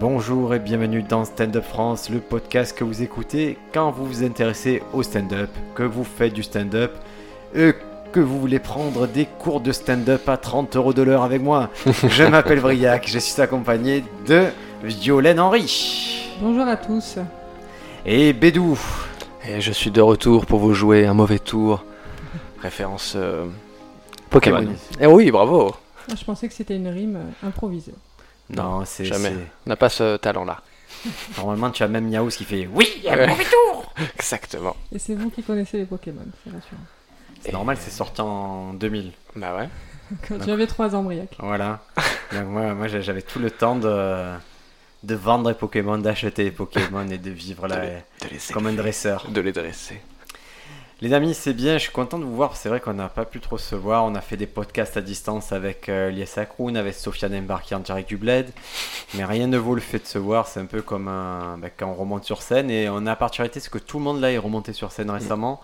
Bonjour et bienvenue dans Stand Up France, le podcast que vous écoutez quand vous vous intéressez au stand-up, que vous faites du stand-up et que vous voulez prendre des cours de stand-up à 30 euros de l'heure avec moi. Je m'appelle Briac, je suis accompagné de Violaine Henry Bonjour à tous. et Bédou. Et je suis de retour pour vous jouer un mauvais tour. Référence euh, Pokémon. Pokémon. Eh oui, bravo. Ah, Je pensais que c'était une rime euh, improvisée. Non, c'est jamais. On n'a pas ce talent-là. Normalement, tu as même Miaous qui fait oui, Ouais. Exactement. Et c'est vous qui connaissez les Pokémon, c'est rassurant. c'est normal, c'est sorti en 2000. Bah ouais. Quand tu avais 3 ans, Briac. Voilà. Donc moi, moi j'a- j'avais tout le temps de, de vendre des Pokémon, d'acheter des Pokémon et de vivre là les- les comme un dresseur. De les dresser. Les amis, c'est bien, je suis content de vous voir. C'est vrai qu'on n'a pas pu trop se voir. On a fait des podcasts à distance avec euh, Lies Akroun, avec Sofiane Embarki en direct du Bled. Mais rien ne vaut le fait de se voir. C'est un peu comme un- bah, quand on remonte sur scène. Et on a la particularité, c'est que tout le monde là est remonté sur scène récemment?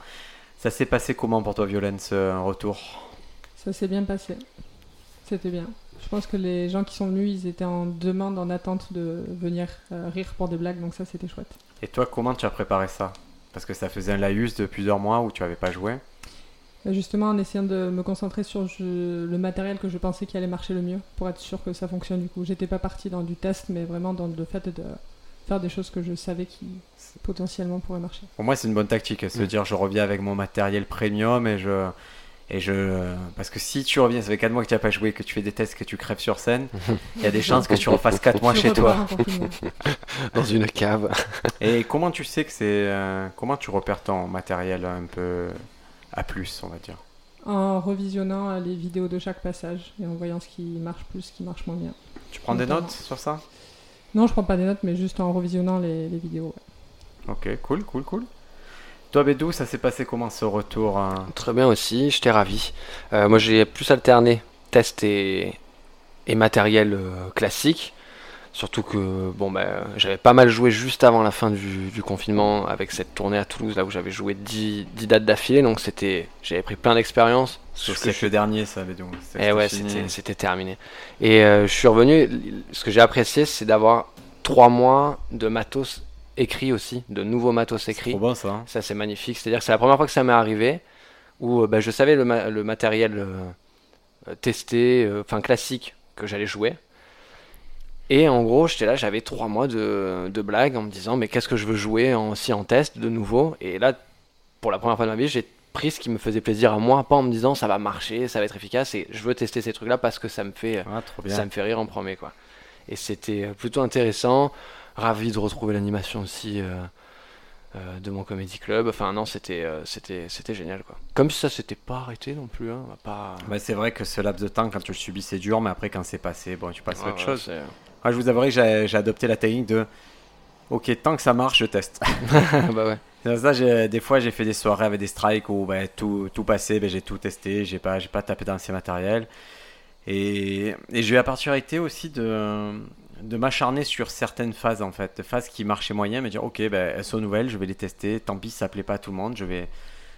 Ça s'est passé comment pour toi, Violaine, ce retour? Ça s'est bien passé. C'était bien. Je pense que les gens qui sont venus, ils étaient en demande, en attente de venir euh, rire pour des blagues, donc ça c'était chouette. Et toi, comment tu as préparé ça? Parce que ça faisait un laïus de plusieurs mois où tu n'avais pas joué. Et justement, en essayant de me concentrer sur je- le matériel que je pensais qui allait marcher le mieux, pour être sûr que ça fonctionne du coup. J'étais pas partie dans du test, mais vraiment dans le fait de faire des choses que je savais qui potentiellement pourraient marcher. Pour moi, c'est une bonne tactique, se Mm. dire je reviens avec mon matériel premium et je. Et je... Parce que si tu reviens, ça fait 4 mois que tu n'as pas joué, que tu fais des tests, que tu crèves sur scène, il y a des chances que tu refasses 4 mois chez toi. Dans une cave. Et comment tu sais que c'est. euh, Comment tu repères ton matériel un peu à plus, on va dire? En revisionnant euh, les vidéos de chaque passage et en voyant ce qui marche plus, ce qui marche moins bien. Tu prends des notes sur ça? Non, je prends pas des notes, mais juste en revisionnant les, les vidéos. ouais. Ok, cool, cool, cool. Toi, Bédou, ça s'est passé comment ce retour hein Très bien aussi, j'étais ravi. Euh, moi j'ai plus alterné test et, et matériel euh, classique. Surtout que bon bah, j'avais pas mal joué juste avant la fin du, du confinement avec cette tournée à Toulouse là où j'avais joué 10, 10 dates d'affilée donc c'était j'avais pris plein d'expérience. C'est Ce au que je- dernier, ça, Bédou. C'est- Eh ouais, c'était terminé. Et euh, je suis revenu. Ce que j'ai apprécié, c'est d'avoir trois mois de matos écrit aussi, de nouveaux matos C'est écrits. trop bon, ça. hein Ça, c'est magnifique. C'est-à-dire que c'est la première fois que ça m'est arrivé où euh, bah, je savais le, ma- le matériel euh, testé, euh, enfin classique, que j'allais jouer. Et en gros, j'étais là, j'avais trois mois de, de blagues en me disant, mais qu'est-ce que je veux jouer en, aussi en test de nouveau? Et là, pour la première fois de ma vie, j'ai pris ce qui me faisait plaisir à moi, pas en me disant ça va marcher, ça va être efficace, et je veux tester ces trucs-là parce que ça me fait, Ah, ça me fait rire en premier, quoi. Et c'était plutôt intéressant. Ravi de retrouver l'animation aussi euh, euh, de mon comedy club. Enfin, non, c'était euh, c'était c'était génial, quoi. Comme si ça s'était pas arrêté non plus, hein. on va Pas. Bah, c'est vrai que ce laps de temps, quand tu le subis, c'est dur, mais après, quand c'est passé, bon, tu passes à Ouais, autre ouais, chose. Moi, je vous avouerai que j'ai j'ai adopté la technique de Ok, tant que ça marche, je teste. bah ouais. Ça, j'ai- des fois, j'ai fait des soirées avec des strikes où bah, tout, tout passé, bah, j'ai tout testé, j'ai pas, j'ai pas tapé dans ces matériels. Et, et j'ai eu la particularité aussi de, de m'acharner sur certaines phases, en fait, de phases qui marchaient moyen, me dire Ok, bah, elles sont nouvelles, je vais les tester, tant pis, ça plaît pas à tout le monde, je vais,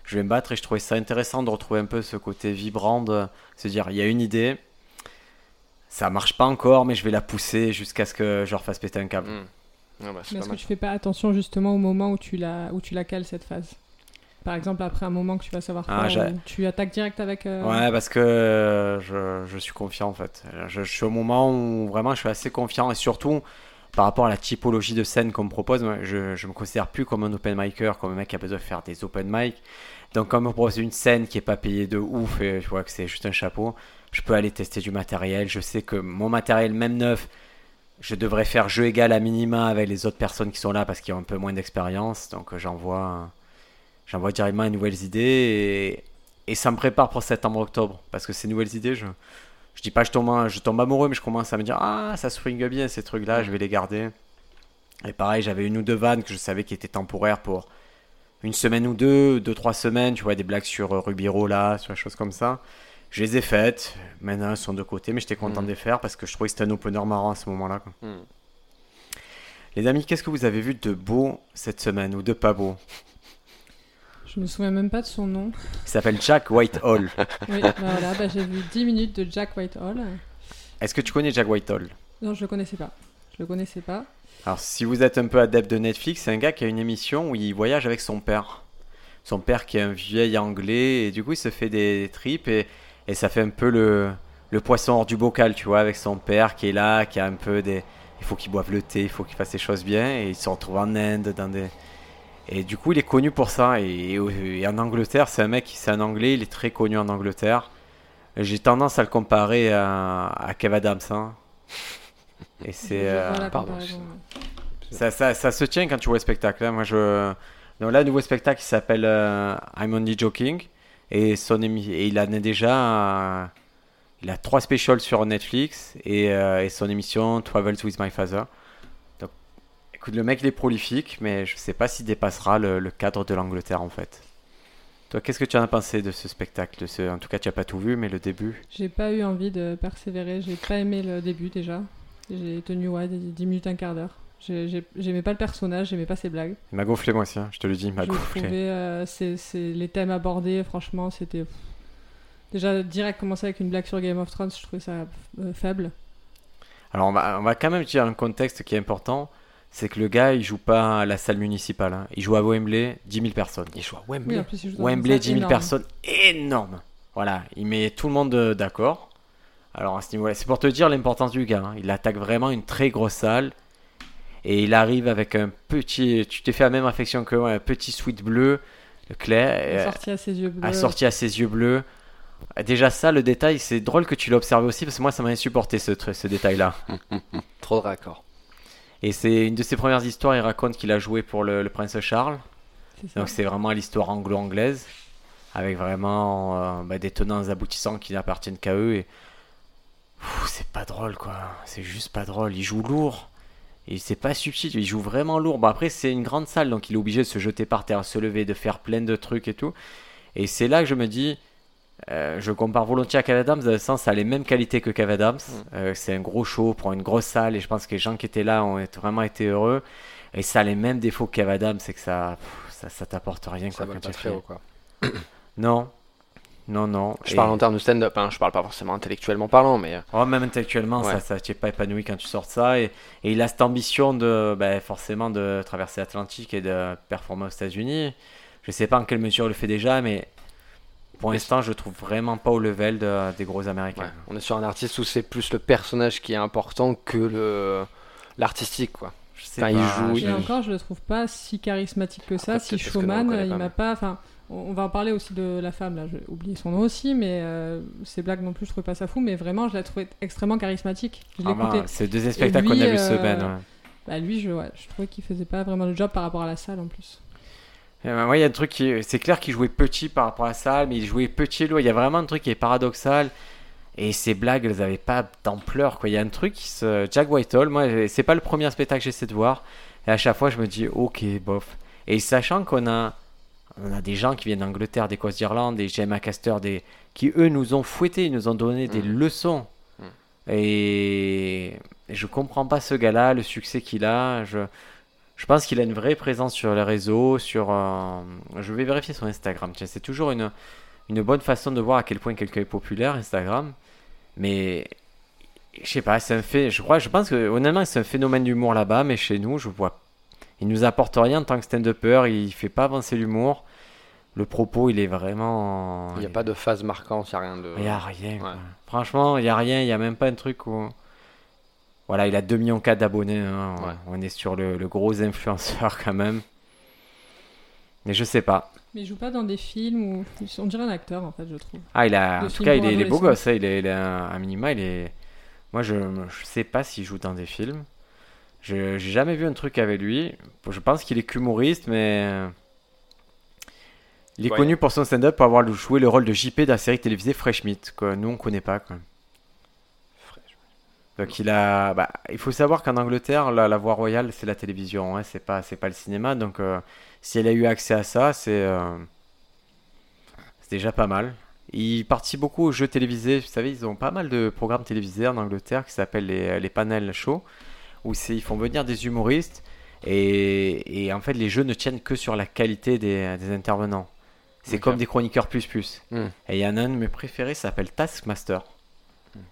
je vais me battre. Et je trouvais ça intéressant de retrouver un peu ce côté vibrant, de se dire Il y a une idée, ça marche pas encore, mais je vais la pousser jusqu'à ce que je refasse péter un câble. Mm. Ouais, bah, Mais est-ce que tu fais pas attention justement au moment où tu la, où tu la cales cette phase? Par exemple, après un moment que tu vas savoir Ah, faire, où tu attaques direct avec. euh, Ouais, parce que euh, je, je suis confiant en fait. Je, je suis au moment où vraiment je suis assez confiant et surtout par rapport à la typologie de scène qu'on me propose, je, je me considère plus comme un open micer, comme un mec qui a besoin de faire des open mic. Donc quand on me propose une scène qui est pas payée de ouf et je vois que c'est juste un chapeau, je peux aller tester du matériel. Je sais que mon matériel, même neuf, je devrais faire jeu égal à minima avec les autres personnes qui sont là parce qu'ils ont un peu moins d'expérience. Donc euh, j'envoie, j'envoie directement les nouvelles idées et, et ça me prépare pour septembre-octobre. Parce que ces nouvelles idées, je, je dis pas je tombe, je tombe amoureux, mais je commence à me dire Ah, ça swing bien ces trucs-là, je vais les garder. Et pareil, j'avais une ou deux vannes que je savais qui étaient temporaires pour une semaine ou deux, deux, trois semaines. Tu vois, des blagues sur euh, Rubiro là, sur des choses comme ça. Je les ai faites. Maintenant, elles sont de côté, mais j'étais content Mhm. de les faire parce que je trouvais que c'était un opener marrant à ce moment-là. Mm. Les amis, qu'est-ce que vous avez vu de beau cette semaine ou de pas beau? Je me souviens même pas de son nom. Il s'appelle Jack Whitehall. Oui, bah voilà, bah, j'ai vu 10 minutes de Jack Whitehall. Est-ce que tu connais Jack Whitehall? Non, je le connaissais pas. Je le connaissais pas. Alors, si vous êtes un peu adepte de Netflix, c'est un gars qui a une émission où il voyage avec son père. Son père qui est un vieil anglais, et du coup, il se fait des trips, et, et ça fait un peu le, le poisson hors du bocal, tu vois, avec son père qui est là, qui a un peu des. Il faut qu'il boive le thé, il faut qu'il fasse les choses bien, et il se retrouve en Inde, dans des. Et du coup, il est connu pour ça. Et, et en Angleterre, c'est un mec, c'est un anglais, il est très connu en Angleterre. J'ai tendance à le comparer à, à Kev Adams. hein. Et c'est. Euh, pardon, ça, ça, ça se tient quand tu vois le spectacle. hein. Moi, je... Donc là, le nouveau spectacle il s'appelle euh, I'm Only Joking. Et, son émi- et il en est déjà. euh, Il a trois specials sur Netflix et, euh, et son émission Travels with My Father. Écoute, le mec il est prolifique, mais je sais pas s'il dépassera le, le cadre de l'Angleterre en fait. Toi, qu'est-ce que tu en as pensé de ce spectacle ce... En tout cas, tu n'as pas tout vu, mais le début? J'ai pas eu envie de persévérer. J'ai pas aimé le début déjà. J'ai tenu ouais, des 10 minutes, un quart d'heure. J'ai- j'ai- J'aimais pas le personnage, j'aimais pas ses blagues. Il m'a gonflé moi aussi, hein, je te le dis, il m'a gonflé. euh, c'est- les thèmes abordés, franchement, c'était. Déjà, direct commencer avec une blague sur Game of Thrones, je trouvais ça euh, faible. Alors on va, on va quand même dire un contexte qui est important, c'est que le gars il joue pas à la salle municipale, hein. il joue à Wembley, 10 000 personnes. Il joue à Oui, Wembley. en plus, joue Wembley, salle 10 000 énorme. personnes, énorme. Voilà, il met tout le monde euh, d'accord. Alors à ce niveau-là, c'est pour te dire l'importance du gars. hein. Il attaque vraiment une très grosse salle et il arrive avec un petit. Tu t'es fait la même affection que moi, un petit sweat bleu clair, euh, Assorti à ses yeux bleus. assorti à ses yeux bleus. Déjà ça, le détail, c'est drôle que tu l'as observé aussi parce que moi ça m'a insupporté ce, ce détail-là. Trop de raccords. Et c'est une de ses premières histoires, il raconte qu'il a joué pour le, le prince Charles. Donc c'est vraiment l'histoire anglo-anglaise, avec vraiment euh, bah, des tenants aboutissants qui n'appartiennent qu'à eux. Et c'est pas drôle quoi, c'est juste pas drôle. Il joue lourd, et c'est pas subtil, il joue vraiment lourd. Bon après c'est une grande salle, donc il est obligé de se jeter par terre, se lever, de faire plein de trucs et tout. Et c'est là que je me dis, euh, je compare volontiers à Kev Adams, dans le sens ça a les mêmes qualités que Kev Adams. Euh, c'est un gros show pour une grosse salle, et je pense que les gens qui étaient là ont été- vraiment été heureux. Et ça a les mêmes défauts que Kev Adams, c'est que ça, pff, ça, ça t'apporte rien Ça quoi, quand pas tu fais. haut, quoi. Non, non, non. Je Et- parle en termes de stand-up, hein. je parle pas forcément intellectuellement parlant, mais Oh, même intellectuellement, Ouais. ça, ça t'es pas épanoui quand tu sors de ça. Et, et il a cette ambition de, ben, forcément, de traverser l'Atlantique et de performer aux États-Unis. Je sais pas en quelle mesure il le fait déjà, mais pour l'instant, je le trouve vraiment pas au level de- des gros Américains. ouais. on est sur un artiste où c'est plus le personnage qui est important que le l'artistique, quoi. Je sais Enfin, il pas, joue, je- Et encore, je le trouve pas si charismatique que ça. Après, si showman, il m'a pas. Enfin, on va en parler aussi de la femme, là, j'ai oublié son nom aussi, mais euh, ses blagues non plus, je trouvais pas ça fou, mais vraiment, je la trouvais extrêmement charismatique. Je Ah bah, c'est le deuxième spectacle lui, qu'on a vu euh, ce Ben. ouais. Bah, lui, je, ouais, je trouvais qu'il faisait pas vraiment le job par rapport à la salle en plus. Et ben, moi, il y a un truc qui. C'est clair qu'il jouait petit par rapport à la salle, mais il jouait petit et lourd. Il y a vraiment un truc qui est paradoxal. Et ces blagues, elles avaient pas d'ampleur, quoi. Il y a un truc qui se. Jack Whitehall, moi, c'est pas le premier spectacle que j'essaie de voir. Et à chaque fois, je me dis, ok, bof. Et sachant qu'on a. On a des gens qui viennent d'Angleterre, d'Écosse, d'Irlande, des Gemma Caster, des... qui eux nous ont fouettés, ils nous ont donné des Mm. leçons. Mm. Et... et je comprends pas ce gars-là, le succès qu'il a. Je, je pense qu'il a une vraie présence sur les réseaux, sur. euh, Je vais vérifier son Instagram. Tiens, c'est toujours une, une bonne façon de voir à quel point quelqu'un est populaire, Instagram. Mais je sais pas, c'est un fait. Je crois, je pense que honnêtement, c'est un phénomène d'humour là-bas, mais chez nous, je vois. Il nous apporte rien en tant que stand-upper. Il fait pas avancer l'humour. Le propos, il est vraiment. Il n'y a pas de phase marquante, il n'y a rien de. Il y a rien. Ouais. Franchement, il y a rien. Il y a même pas un truc où. Voilà, il a 2 millions d'abonnés. hein. Ouais. On est sur le, le gros influenceur quand même. Mais je sais pas. Mais il joue pas dans des films où. On dirait un acteur en fait, je trouve. Ah, il a, en tout cas, il est, il est beau gosse. hein. Il est, il est un, un minima. Il est. Moi, je, je sais pas s'il joue dans des films. Je j'ai jamais vu un truc avec lui. Je pense qu'il est qu'humoriste, mais euh, il est Ouais. connu pour son stand-up pour avoir joué le rôle de JP de la série télévisée Fresh Meat. Que nous, on connaît pas. Quoi. Donc il a, bah, il faut savoir qu'en Angleterre, la, la voie royale, c'est la télévision, hein, c'est pas, c'est pas le cinéma. Donc euh, si elle a eu accès à ça, c'est, euh, c'est déjà pas mal. Il participe beaucoup aux jeux télévisés. Vous savez, ils ont pas mal de programmes télévisés en Angleterre qui s'appellent les, les panel shows, où c'est, ils font venir des humoristes et, et en fait les jeux ne tiennent que sur la qualité des, des intervenants. C'est comme des chroniqueurs plus plus. Hmm. Et il y en a un de mes préférés, ça s'appelle Taskmaster.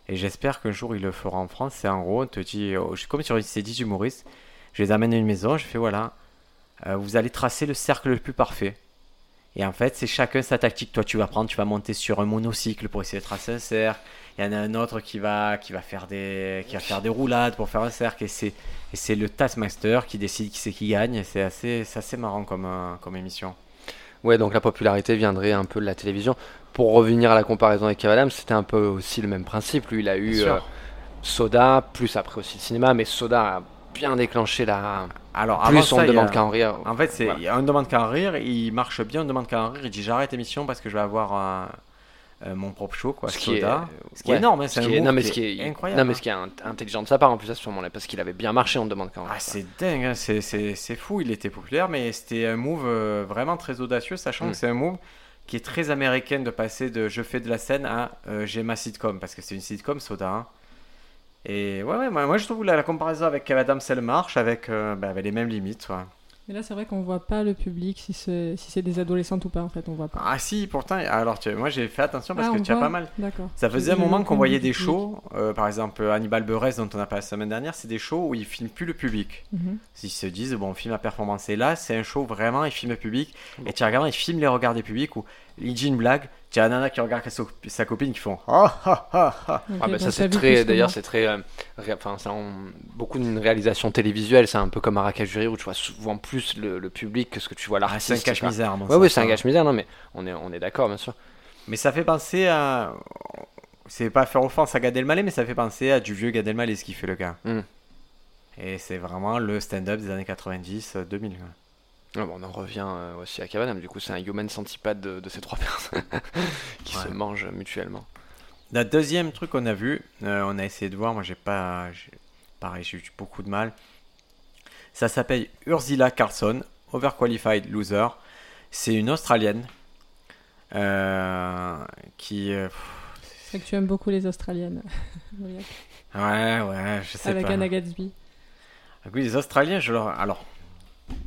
Et j'espère qu'un jour il le fera en France. C'est en gros, on te dit, oh, comme sur ces 10 humoristes, je les amène à une maison, je fais voilà, euh, vous allez tracer le cercle le plus parfait. Et en fait, c'est chacun sa tactique. Toi, tu vas prendre, tu vas monter sur un monocycle pour essayer de tracer un cercle. Il y en a un autre qui va, qui va, faire, des, qui va faire des roulades pour faire un cercle. Et c'est, le Taskmaster qui décide qui c'est qui gagne. Et c'est assez, c'est assez marrant comme, euh, comme émission. Ouais, donc la popularité viendrait un peu de la télévision. Pour revenir à la comparaison avec Kev Adams, c'était un peu aussi le même principe. Lui, il a eu euh, Soda, plus après aussi le cinéma, mais Soda a bien déclenché la. Alors, avant Plus on ça, demande qu'à en rire. En fait, c'est Voilà. demande qu'à en rire, il marche bien, on demande qu'à en rire. Il dit j'arrête l'émission parce que je vais avoir un- euh, mon propre show, quoi. Ce qui est, Soda. euh, Ce qui est énorme, hein, Ce c'est un qui est- move non, mais ce qui est incroyable, Non, mais hein. ce qui est int- intelligent de sa part en plus à ce moment-là, parce qu'il avait bien marché, on ne demande qu'à en rire. Ah, c'est dingue, hein, c'est- fou. Il était populaire, mais c'était un move vraiment très audacieux, sachant Mm. que c'est un move qui est très américain de passer de je fais de la scène à euh, j'ai ma sitcom, parce que c'est une sitcom, Soda. hein. Et ouais, ouais, moi, je trouve la, la comparaison avec Kev Adams, elle marche avec, euh, bah, avec les mêmes limites. Mais là, c'est vrai qu'on voit pas le public si c'est si c'est des adolescentes ou pas, en fait, on voit pas. Ah si, pourtant, alors tu- moi j'ai fait attention parce Ah, que tu as pas mal. D'accord. Ça faisait un moment qu'on voyait des shows, euh, par exemple Hannibal Buress dont on a parlé la semaine dernière, c'est des shows où ils filment plus le public. Mhm. Ils se disent, bon, on filme la performance. Et là, c'est un show vraiment, ils filment le public. Et tu regardes, ils filment les regards des publics où il dit une blague, tu as un nana qui regarde sa, sa copine qui font Ah ah ah ah. Ok, Ah bah ça c'est très d'ailleurs moi. c'est très euh, enfin c'est en- beaucoup d'une réalisation télévisuelle c'est un peu comme Marrakech où tu vois souvent plus le, le public que ce que tu vois Ah, l'artiste c'est un cache misère. ouais ouais c'est un gâche misère non mais on est on est d'accord bien sûr Mais ça fait penser à. C'est pas faire offense à Gad Elmaleh, mais ça fait penser à du vieux Gad Elmaleh ce qu'il fait le gars. Mm. Et c'est vraiment le stand-up des années 90-2000. Ah bon, on en revient euh, aussi à Cavanham du coup c'est un human centipede de, de ces trois personnes qui se mangent mutuellement La deuxième truc qu'on a vu, euh, on a essayé de voir, moi j'ai pas. j'ai- Pareil, j'ai eu beaucoup de mal. Ça s'appelle Ursula Carlson, Overqualified Loser. C'est une Australienne euh, qui. euh, C'est que tu aimes beaucoup les Australiennes. Ouais, ouais, je sais Avec pas. Anna Gatsby. Ah Oui, les Australiens, je leur. Alors,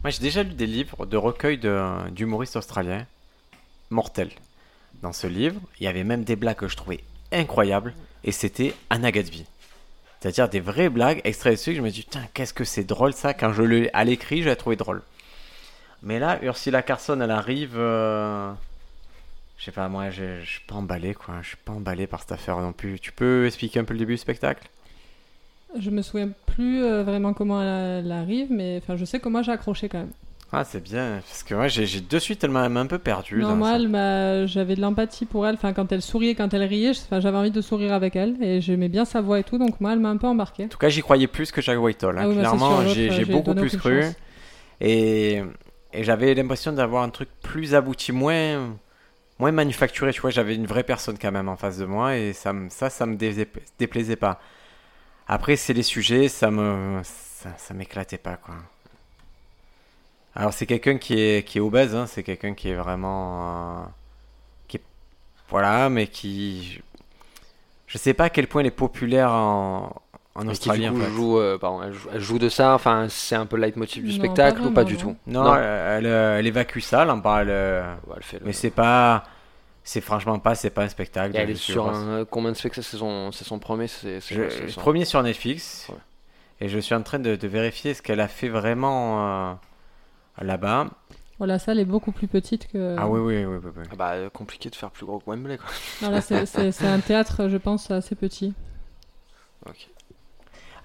moi j'ai déjà lu des livres de recueils d'humoristes australiens mortels. Dans ce livre, il y avait même des blagues que je trouvais incroyables, et c'était Anna. C'est-à-dire des vraies blagues extraits dessus, je me dis, putain, qu'est-ce que c'est drôle ça, quand je l'ai à l'écrit, je l'ai trouvé drôle. Mais là, Ursula Carson, elle arrive. euh, Je sais pas, moi, je suis pas emballé, quoi. Je suis pas emballé par cette affaire non plus. Tu peux expliquer un peu le début du spectacle? Je me souviens plus euh, vraiment comment elle, elle arrive, mais enfin, je sais que moi j'ai accroché quand même. Ah, c'est bien, parce que moi, j'ai de suite, elle m'a un peu perdu. Non, moi, m'a- j'avais de l'empathie pour elle. Enfin, quand elle souriait, quand elle riait, j'avais envie de sourire avec elle et j'aimais bien sa voix et tout. Donc moi, elle m'a un peu embarqué. En tout cas, j'y croyais plus que Jack Whitehall. hein. Ah oui, bah, Clairement, j'ai beaucoup plus cru. chance. Et, et j'avais l'impression d'avoir un truc plus abouti, moins, moins manufacturé. Tu vois, j'avais une vraie personne quand même en face de moi et ça, ça, ça me déplaisait pas. Après, c'est les sujets, ça me, ça, ça m'éclatait pas, quoi. Alors, c'est quelqu'un qui est, qui est obèse, hein, c'est quelqu'un qui est vraiment. euh, qui est, voilà, mais qui. Je sais pas à quel point elle est populaire en, en Australie. du en coup fait. joue, euh, pardon, elle joue, elle joue de ça? Enfin c'est un peu le leitmotiv du Non, spectacle pas ou pas du non. tout? Non, Elle, elle, elle évacue ça, elle en parle. euh, Ouais, elle fait le- Mais c'est pas. C'est franchement pas, c'est pas un spectacle. Est sur un combien de spectacles c'est son premier c'est son- Premier sur Netflix. Ouais. Et je suis en train de, de vérifier ce qu'elle a fait vraiment euh, là-bas. Oh, la salle est beaucoup plus petite que. Ah oui, oui, oui, oui. oui. Ah bah euh, compliqué de faire plus gros que Wembley quoi. Non, là, c'est- un théâtre, je pense, assez petit. Ok.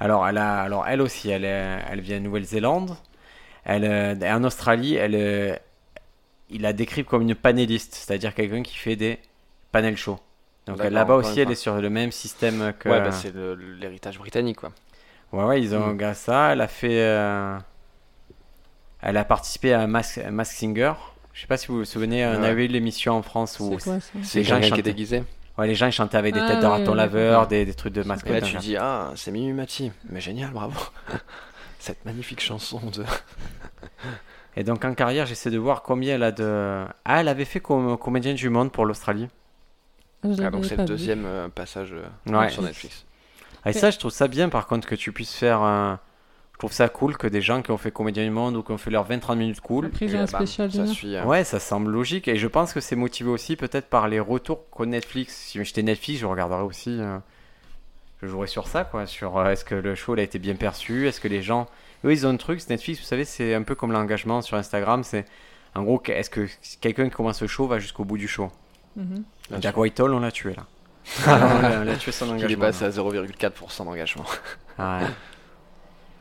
Alors, elle, a, alors, elle aussi, elle, est- elle vient de Nouvelle-Zélande. Elle, euh, en Australie, elle, il la décrit comme une panéliste, c'est-à-dire quelqu'un qui fait des panel shows. Donc là-bas aussi, elle est sur le même système que. Ouais bah c'est l'héritage britannique quoi. Ouais, ouais, ils ont Mm. gars ça. Elle a fait. euh, Elle a participé à Mask, Mask Singer. Je sais pas si vous vous souvenez, on avait eu l'émission en France où C'est quoi ça C'est Les gens qui est chantaient. déguisé. ouais, les gens ils chantaient avec des Ah, têtes de ouais, raton laveur, des, des trucs de Et mascotte. là tu dis ah c'est Mimi Mati mais génial bravo. Cette magnifique chanson de Et donc en carrière, j'essaie de voir combien elle a de. Ah, elle avait fait comme comédienne du monde pour l'Australie. Ah, donc c'est le deuxième euh, passage euh, Ouais. sur Netflix. Et ça, je trouve ça bien par contre que tu puisses faire. un- Je trouve ça cool que des gens qui ont fait comédien du monde ou qui ont fait leurs 20-30 minutes cool. Après, un spécial ça suit. euh, Ouais, ça semble logique et je pense que c'est motivé aussi peut-être par les retours qu'au Netflix. Si j'étais Netflix, je regarderais aussi. euh, je jouerais sur ça, quoi. Sur euh, est-ce que le show il a été bien perçu, est-ce que les gens. Eux, ils ont un truc, Netflix, vous savez, c'est un peu comme l'engagement sur Instagram. C'est en gros, est-ce que quelqu'un qui commence le show va jusqu'au bout du show? Mhm. Jack Whitehall, on l'a tué là. on l'a- on l'a tué son Il est engagement. passé à 0,4% d'engagement. Ouais.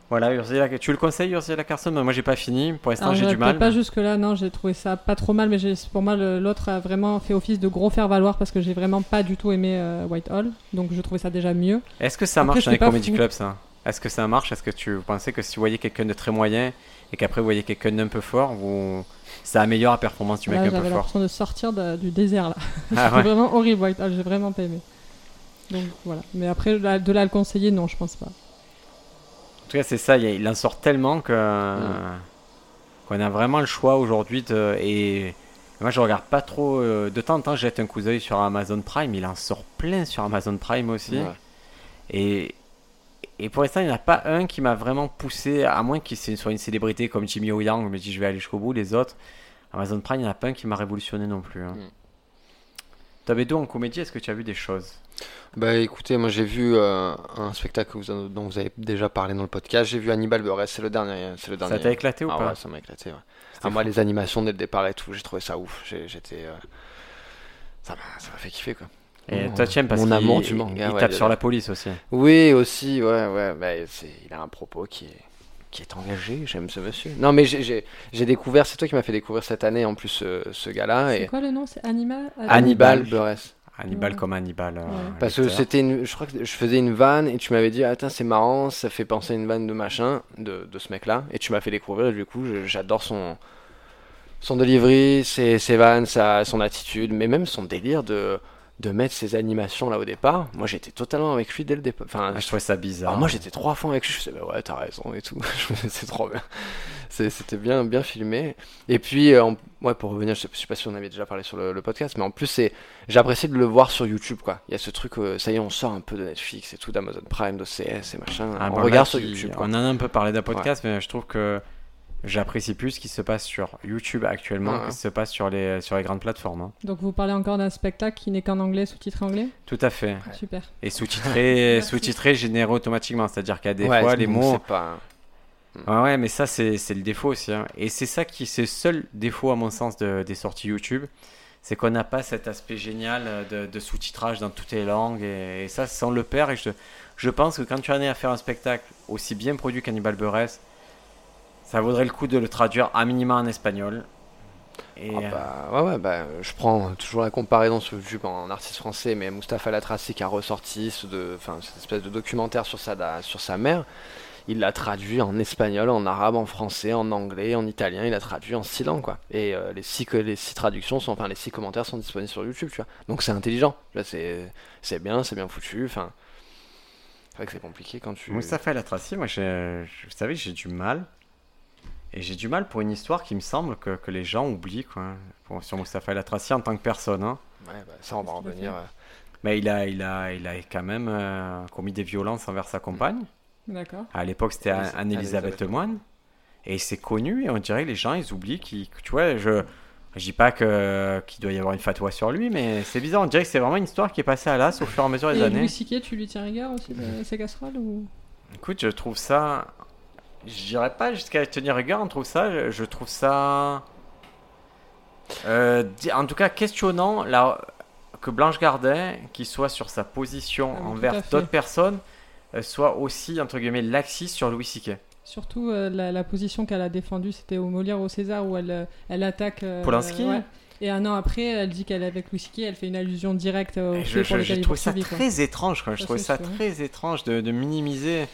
Voilà, Ursula, tu le conseilles, Ursula Carson? Moi, j'ai pas fini. Pour l'instant, j'ai du mal. pas jusque là, non, j'ai trouvé ça pas trop mal, mais pour moi l'autre a vraiment fait office de gros faire valoir parce que j'ai vraiment pas du tout aimé euh, Whitehall, donc je trouvais ça déjà mieux. Est-ce que ça Après, marche dans les comedy clubs, ça? Est-ce que ça marche? Est-ce que tu vous pensez que si vous voyez quelqu'un de très moyen et qu'après vous voyez quelqu'un d'un peu fort, vous... ça améliore la performance du mec Là, un peu j'avais fort? l'impression de sortir de- du désert là. Ah ouais. vraiment horrible Whitehall, j'ai vraiment pas aimé. Donc voilà, mais après là, de là à le conseiller, non, je pense pas. En tout cas, c'est ça, il en sort tellement que qu'on a vraiment le choix aujourd'hui de et moi je regarde pas trop euh, de temps en temps, je jette un coup d'œil sur Amazon Prime, il en sort plein sur Amazon Prime aussi. Ouais. Et et pour l'instant, il n'y en a pas un qui m'a vraiment poussé, à moins qu'il soit une célébrité comme Jimmy O. Yang, me dis je vais aller jusqu'au bout. Les autres, Amazon Prime, il n'y en a pas un qui m'a révolutionné non plus. Hein. Mm. T'avais deux en comédie, est-ce que tu as vu des choses? Bah écoutez, moi j'ai vu euh, un spectacle que vous en- dont vous avez déjà parlé dans le podcast. J'ai vu Hannibal Buress, c'est le dernier. C'est le dernier. Ça t'a éclaté ou Ah pas? ouais, ça m'a éclaté. Ouais. Ah, moi, les animations dès le départ et tout, j'ai trouvé ça ouf. J'étais. euh, Ça m'a ça m'a fait kiffer quoi. Et toi, tu aimes parce mon qu'il amour du il- manga, il ouais, tape sur la police aussi. Oui, aussi, ouais, ouais. mais c'est, il a un propos qui est, qui est engagé. J'aime ce monsieur. Non, mais j'ai, j'ai, j'ai découvert. C'est toi qui m'as fait découvrir cette année en plus ce, ce gars-là. C'est Et quoi le nom? C'est Anima Hannibal Buress. Hannibal Ouais. comme Hannibal. euh, Ouais. Parce que c'était une, je crois que je faisais une vanne et tu m'avais dit, attends, c'est marrant, ça fait penser à une vanne de machin, de, de ce mec-là. Et tu m'as fait découvrir, et du coup, j'adore son, son delivery, ses, ses vannes, sa, son attitude, mais même son délire de, de mettre ses animations là au départ. Moi, j'étais totalement avec lui dès le départ. Enfin, Ah, je trouvais ça bizarre. alors moi, j'étais trois fois avec lui, je me disais, bah ouais, t'as raison et tout. C'est trop bien. C'était bien, bien filmé. Et puis, euh, ouais, pour revenir, je sais, je sais pas si on avait déjà parlé sur le, le podcast, mais en plus, apprécié de le voir sur YouTube, quoi. Il y a ce truc, euh, ça y est, on sort un peu de Netflix et tout, d'Amazon Prime, d'OCS et machin. Ah, on bon, regarde là, sur YouTube, quoi. On en a un peu parlé d'un podcast, mais je trouve que j'apprécie plus ce qui se passe sur YouTube actuellement Ouais. que ce qui se passe sur les, sur les grandes plateformes. hein. Donc vous parlez encore d'un spectacle qui n'est qu'en anglais, sous-titré anglais? Tout à fait. Super. Et sous-titré, Merci. sous-titré généré automatiquement. C'est-à-dire qu'il y a des Ouais, fois, les mots. pas- Ouais, ouais, mais ça, c'est c'est le défaut aussi. hein. Et c'est ça qui, c'est le seul défaut, à mon sens, de- des sorties YouTube. C'est qu'on n'a pas cet aspect génial euh, de, de sous-titrage dans toutes les langues. Et, et ça, on le perd. Et je, je pense que quand tu en es à faire un spectacle aussi bien produit qu'Hannibal Buress, ça vaudrait le coup de le traduire à minima en espagnol. Et, Ah euh, bah, ouais, ouais, bah, je prends toujours la comparaison sur YouTube en artiste français, mais Mustapha Latraci qui a ressorti ce de, enfin, cette espèce de documentaire sur sa, da- sur sa mère, il l'a traduit en espagnol, en arabe, en français, en anglais, en italien, il l'a traduit en six langues, quoi. Et euh, les, six, les six traductions, sont, enfin les six commentaires sont disponibles sur YouTube, tu vois. Donc c'est intelligent, c'est c'est bien, c'est bien foutu, enfin... C'est vrai que c'est compliqué quand tu... Moustapha El Atrassi, moi, j'ai- je- vous savez, j'ai du mal. Et j'ai du mal pour une histoire qui me semble que, que les gens oublient, quoi. Pour- sur Moustapha El Atrassi en tant que personne. hein. Ouais, bah, ça on va en revenir. euh. Mais il a, il a, il a quand même euh, commis des violences envers sa compagne. D'accord. À l'époque, c'était Anne- Anne- Anne-Elisabeth Moine. Et c'est connu, et on dirait que les gens, ils oublient tu vois, je. Je dis pas que- qu'il doit y avoir une fatwa sur lui, mais c'est bizarre. On dirait que c'est vraiment une histoire qui est passée à l'as au fur et à mesure des Et années. Louis C.K., tu lui tiens rigueur aussi de ses casseroles ou... Écoute, je trouve ça. Je dirais pas jusqu'à tenir rigueur, on trouve ça. je- Je trouve ça. euh, en tout cas, questionnant la... que Blanche Gardin, qui soit sur sa position Ah envers d'autres personnes, euh, soit aussi, entre guillemets, laxiste sur Louis C.K. Surtout euh, la, la position qu'elle a défendue, c'était au Molière au César où elle, elle attaque. euh, Polanski ouais. Et un an après, elle dit qu'elle est avec Louis C.K., elle fait une allusion directe Et faits Je, pour je- est trouvé ça quoi. très étrange. Quoi. Je trouvais ça sûr. très étrange de, de minimiser.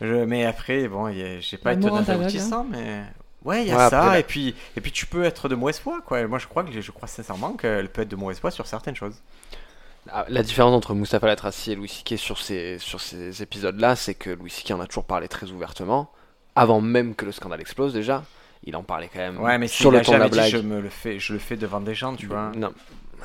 Je- mais après, bon, j'ai pas été aboutissant, mais. Ouais, il y a Ouais, ça, après, et, puis, et puis tu peux être de mauvaise foi, quoi. Moi, je crois, que, je crois sincèrement qu'elle peut être de mauvaise foi sur certaines choses. Ah, La différence entre Mustapha Latraci et Louis C.K. sur ces, sur ces épisodes-là, c'est que Louis C.K. en a toujours parlé très ouvertement, avant même que le scandale explose déjà. Il en parlait quand même Ouais, mais sur le ton de la jamais dit, blague. je me le fais, je le fais devant des gens, tu vois. Non.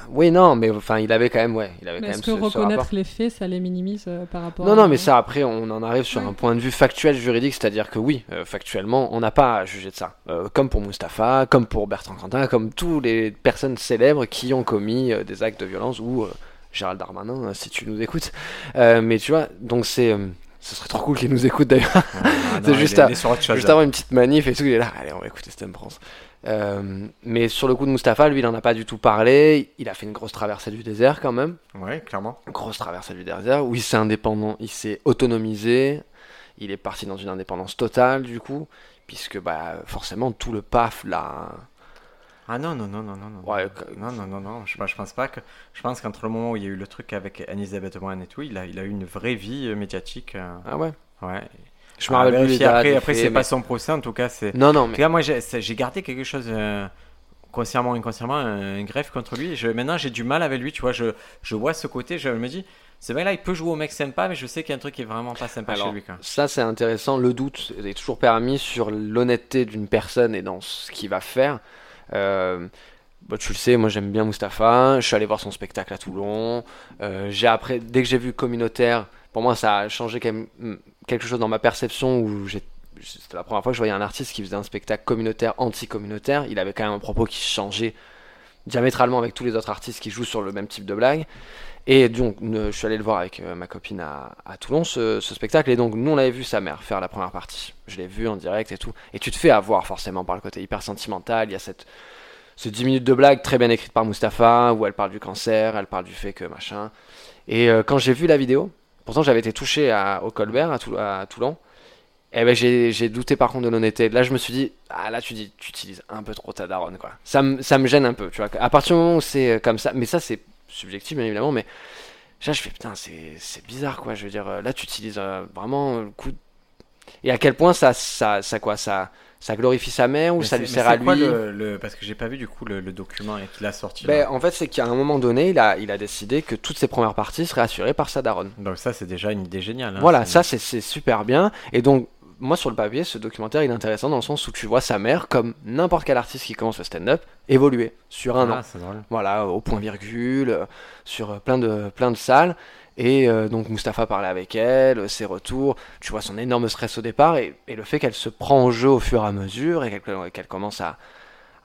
Oui, non, mais enfin, il avait quand même, ouais, il avait Mais quand est-ce même que ce, ce reconnaître rapport. les faits, ça les minimise euh, par rapport Non, à... non, mais ça, après, on en arrive sur Ouais. un point de vue factuel juridique, c'est-à-dire que oui, euh, factuellement, on n'a pas à juger de ça. Euh, comme pour Mustapha, comme pour Bertrand Cantat, comme tous les personnes célèbres qui ont commis euh, des actes de violence ou euh, Gérald Darmanin, euh, si tu nous écoutes. Euh, mais tu vois, donc c'est. euh, ce serait trop cool qu'il nous écoute d'ailleurs. Ah, C'est juste à- Juste avant une petite manif et tout, il est là, allez, on va écouter Stem France. Euh, mais sur le coup de Mustapha, lui, il en a pas du tout parlé. Il a fait une grosse traversée du désert quand même. Ouais, clairement. Grosse traversée du désert où il s'est indépendant, il s'est autonomisé. Il est parti dans une indépendance totale du coup, puisque bah forcément tout le PAF là. Ah non, non, non, non, non. non. Ouais, que- Non, non, non, non. Je, pas, je pense pas que. Je pense qu'entre le moment où il y a eu le truc avec Elisabeth Warren et tout, il a, il a eu une vraie vie euh, médiatique. euh, Ah ouais? Ouais. Je me rappelle plus Après, après c'est mais- pas son procès, en tout cas, c'est. Non non mais cas, moi, j'ai gardé quelque chose, euh, consciemment ou inconsciemment, un, un greffe contre lui. Je, maintenant, j'ai du mal avec lui, tu vois. Je, je vois ce côté, je me dis, c'est vrai, là, il peut jouer au mec sympa, mais je sais qu'il y a un truc qui est vraiment pas sympa Alors, chez lui. Quoi. Ça, c'est intéressant. Le doute est toujours permis sur l'honnêteté d'une personne et dans ce qu'il va faire. Euh, bah, tu le sais, moi j'aime bien Mustapha. Je suis allé voir son spectacle à Toulon. Euh, j'ai après, dès que j'ai vu communautaire, pour moi ça a changé quand même, mm, quelque chose dans ma perception où c'était la première fois que je voyais un artiste qui faisait un spectacle communautaire, anti-communautaire. Il avait quand même un propos qui changeait diamétralement avec tous les autres artistes qui jouent sur le même type de blague. Et donc, je suis allé le voir avec euh, ma copine à, Toulon, ce, spectacle. Et donc, nous, on avait vu sa mère faire la première partie. Je l'ai vu en direct et tout. Et tu te fais avoir forcément par le côté hyper sentimental. Il y a cette, ces 10 minutes de blague très bien écrite par Mustapha, où elle parle du cancer, elle parle du fait que machin. Et euh, quand j'ai vu la vidéo, pourtant j'avais été touché au Colbert, à, Tou- à Toulon. Et ben j'ai douté par contre de l'honnêteté. Là, je me suis dit, ah là, tu dis, tu utilises un peu trop ta daronne, quoi. Ça, me- gêne un peu, tu vois. À partir du moment où c'est euh, comme ça, mais ça, c'est subjectif, bien évidemment, mais là, je fais, putain, c'est bizarre, quoi. Je veux dire, euh, là, tu utilises euh, vraiment le coup. Et à quel point ça, ça, ça quoi, ça, ça glorifie sa mère ou Mais ça lui sert à quoi lui le, le- Parce que j'ai pas vu du coup le, le document qu'il a sorti. Ben, en fait, c'est qu'à un moment donné, il a, il a décidé que toutes ses premières parties seraient assurées par sa daronne. Donc, ça, c'est déjà une idée géniale. hein. Voilà, ça c'est c'est super bien. Et donc, moi sur le papier, ce documentaire il est intéressant dans le sens où tu vois sa mère, comme n'importe quel artiste qui commence le stand-up, évoluer sur un Ah, an. Voilà, au point virgule, euh, sur euh, plein de, plein de salles. Et euh, donc Mustapha parlait avec elle, ses retours, tu vois son énorme stress au départ et, et le fait qu'elle se prend au jeu au fur et à mesure et qu'elle commence à,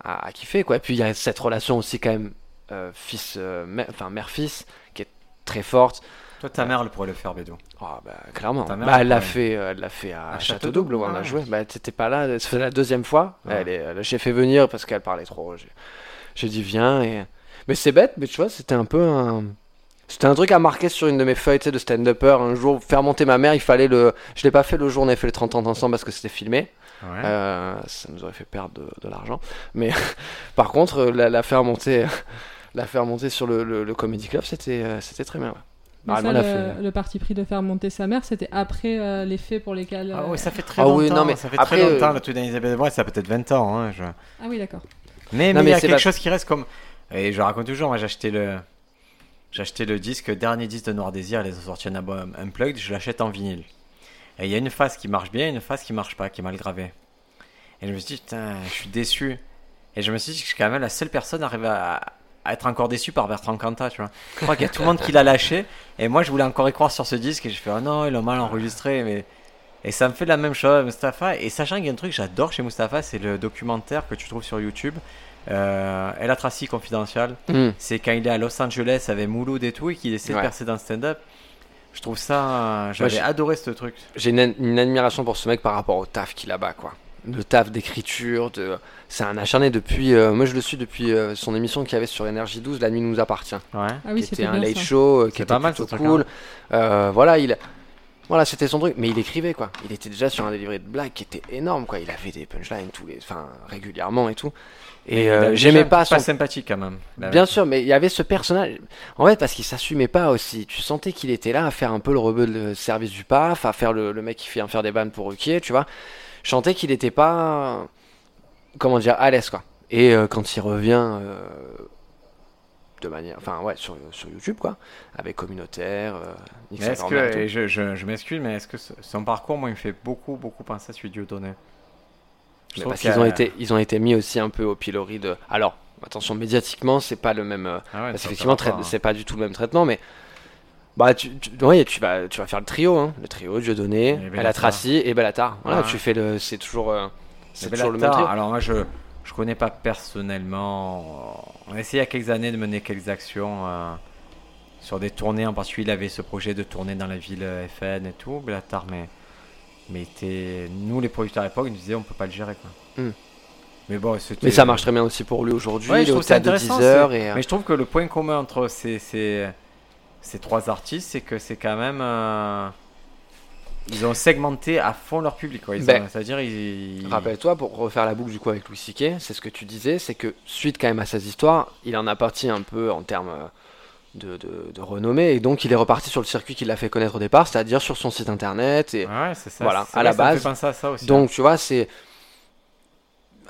à, à kiffer quoi. Et puis il y a cette relation aussi quand même euh, fils, euh, mère-fils qui est très forte. Toi, ta mère, elle pourrait le faire, Bédo. Ah bah clairement. Ta mère, Bah, elle l'a fait, euh, elle l'a fait à, À Château Double où on a joué. Bah t'étais pas là, faisait la deuxième fois. Ouais. Elle est, elle- j'ai fait venir parce qu'elle parlait trop. J'ai, j'ai dit viens et. Mais c'est bête, mais tu vois, c'était un peu un. C'était un truc à marquer sur une de mes feuilles de stand-upper. Un jour, faire monter ma mère, il fallait le. Je l'ai pas fait le jour où on avait fait les 30 ans ensemble parce que c'était filmé. Ouais. Euh, ça nous aurait fait perdre de, de l'argent. Mais par contre, euh, la, la faire monter, la faire monter sur le, le, le Comedy Club, c'était, euh, c'était très bien. ouais. Ah, ça, le, fait. le parti pris de faire monter sa mère, c'était après euh, les faits pour lesquels. Ah ouais, ça fait très Ah longtemps. oui, non, mais ça fait après, très longtemps euh, le truc d'Elisabeth Warren, ça a peut-être 20 ans. Hein, je- Ah oui, d'accord. Mais, Non, mais il y a quelque pas- chose qui reste comme. Et je raconte toujours, moi j'ai acheté le. J'ai acheté le disque, dernier disque de Noir Désir, ils ont sorti un album Unplugged, je l'achète en vinyle. Et il y a une phase qui marche bien et une phase qui marche pas, qui est mal gravée. Et je me suis dit, putain, je suis déçu. Et je me suis dit que je suis quand même la seule personne à, à être encore déçu par Bertrand Cantat, tu vois. Je crois qu'il y a tout le monde qui l'a lâché. Et moi je voulais encore y croire sur ce disque et je fais, oh non, ils l'ont mal enregistré. Mais... Et ça me fait la même chose, Mustapha. Et sachant qu'il y a un truc que j'adore chez Mustapha, c'est le documentaire que tu trouves sur YouTube. Euh, El Tracy Confidential. Hmm. C'est quand il est à Los Angeles avec Mouloud et tout et qu'il essaie Ouais. de percer dans le stand-up. Je trouve ça. euh, J'avais j'ai- adoré ce truc. j'ai une, une admiration pour ce mec par rapport au taf qu'il a bas quoi. Le taf d'écriture, de... c'est un acharné depuis. euh, moi je le suis depuis euh, son émission qu'il y avait sur Énergie 12, La nuit nous appartient. Ouais. Ah oui, qui c'était était un bien late ça. show, euh, qui était pas mal, cool. Euh, voilà, il. Voilà, c'était son truc, mais il écrivait quoi. Il était déjà sur un délivré de blagues qui était énorme quoi. Il avait des punchlines tous les, enfin régulièrement et tout. Et euh, j'aimais pas son Pas sympathique quand même. Bien sûr, mais il y avait ce personnage. En fait, parce qu'il s'assumait pas aussi. Tu sentais qu'il était là à faire un peu le rebeu de service du PAF, à faire le, le mec qui vient faire des bannes pour Ruquier, tu vois. Je sentais qu'il était pas. Comment dire, à l'aise, quoi. Et euh, quand il revient. euh, de manière. Enfin, ouais, sur, sur YouTube, quoi. Avec communautaire, est-ce que, et je, je, je m'excuse, mais est-ce que son parcours, moi, il me fait beaucoup, beaucoup penser à celui de Dieudonné? Je qu'ils ont été, ils ont été mis aussi un peu au pilori de. Alors, attention, médiatiquement, c'est pas le même. euh, Ah ouais, Parce hein. c'est pas du tout le même traitement, mais bah tu, tu, ouais, tu vas tu vas faire le trio, hein, le trio Dieudonné, Bellatar. El Tracy et Bellatar. Voilà, Ouais. tu fais le, c'est toujours, euh, c'est toujours le même trio. Alors moi, je je connais pas personnellement. On a essayé il y a quelques années de mener quelques actions euh, sur des tournées. En particulier, il avait ce projet de tourner dans la ville euh, FN et tout, Bellatar, mais, mais nous, les producteurs à l'époque, ils nous disaient on peut pas le gérer. Quoi. Hmm. Mais bon, Mais ça marche très bien aussi pour lui aujourd'hui. Ouais, il je est au stade de intéressant. 10 heures. Et, euh, Mais je trouve que le point commun entre ces, ces, ces trois artistes, c'est que c'est quand même. euh, Ils ont segmenté à fond leur public. Ben, C'est-à-dire, ils. Rappelle-toi, pour refaire la boucle du coup avec Louis C.K., c'est ce que tu disais, c'est que suite quand même à ces histoires, il en a parti un peu en termes euh, de, de- de renommée, et donc il est reparti sur le circuit qui l'a fait connaître au départ, c'est-à-dire sur son site internet. Et Ouais, c'est ça. Voilà, à la ça base. à ça aussi. hein. donc tu vois, c'est...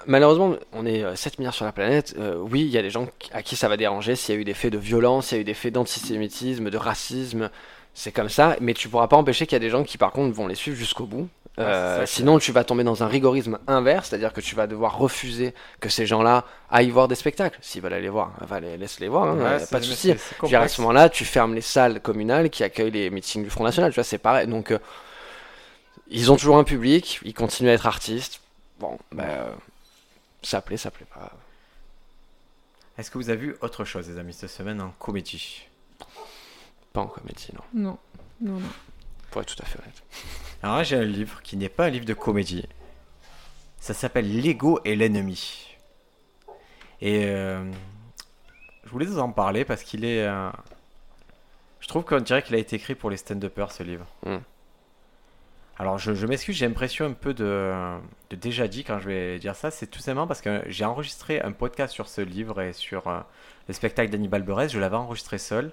Malheureusement, on est euh, 7 milliards sur la planète. euh, oui, il y a des gens à qui ça va déranger s'il y a eu des faits de violence, s'il y a eu des faits d'antisémitisme, de racisme. C'est comme ça, mais tu pourras pas empêcher qu'il y a des gens qui par contre vont les suivre jusqu'au bout. Ouais, Euh, sinon, tu vas tomber dans un rigorisme inverse, c'est-à-dire que tu vas devoir refuser que ces gens-là aillent voir des spectacles. S'ils veulent aller voir, enfin, les- laisse-les voir, hein, Ouais, pas de souci. à ce moment-là, tu fermes les salles communales qui accueillent les meetings du Front National, tu vois, c'est pareil. Donc, euh, ils ont toujours un public, ils continuent à être artistes. Bon, ben, euh, ça plaît, ça plaît pas. Est-ce que vous avez vu autre chose, les amis, cette semaine en comédie? Pas en comédie, non. Non, non, non. Pour être tout à fait honnête. Alors là, j'ai un livre qui n'est pas un livre de comédie. Ça s'appelle L'ego et l'ennemi. Et euh, je voulais vous en parler parce qu'il est. euh, je trouve qu'on dirait qu'il a été écrit pour les stand-uppers, ce livre. Mm. Alors, je, je m'excuse, j'ai l'impression un peu de, de déjà dit quand je vais dire ça. C'est tout simplement parce que j'ai enregistré un podcast sur ce livre et sur euh, le spectacle d'Hannibal Buress. Je l'avais enregistré seul.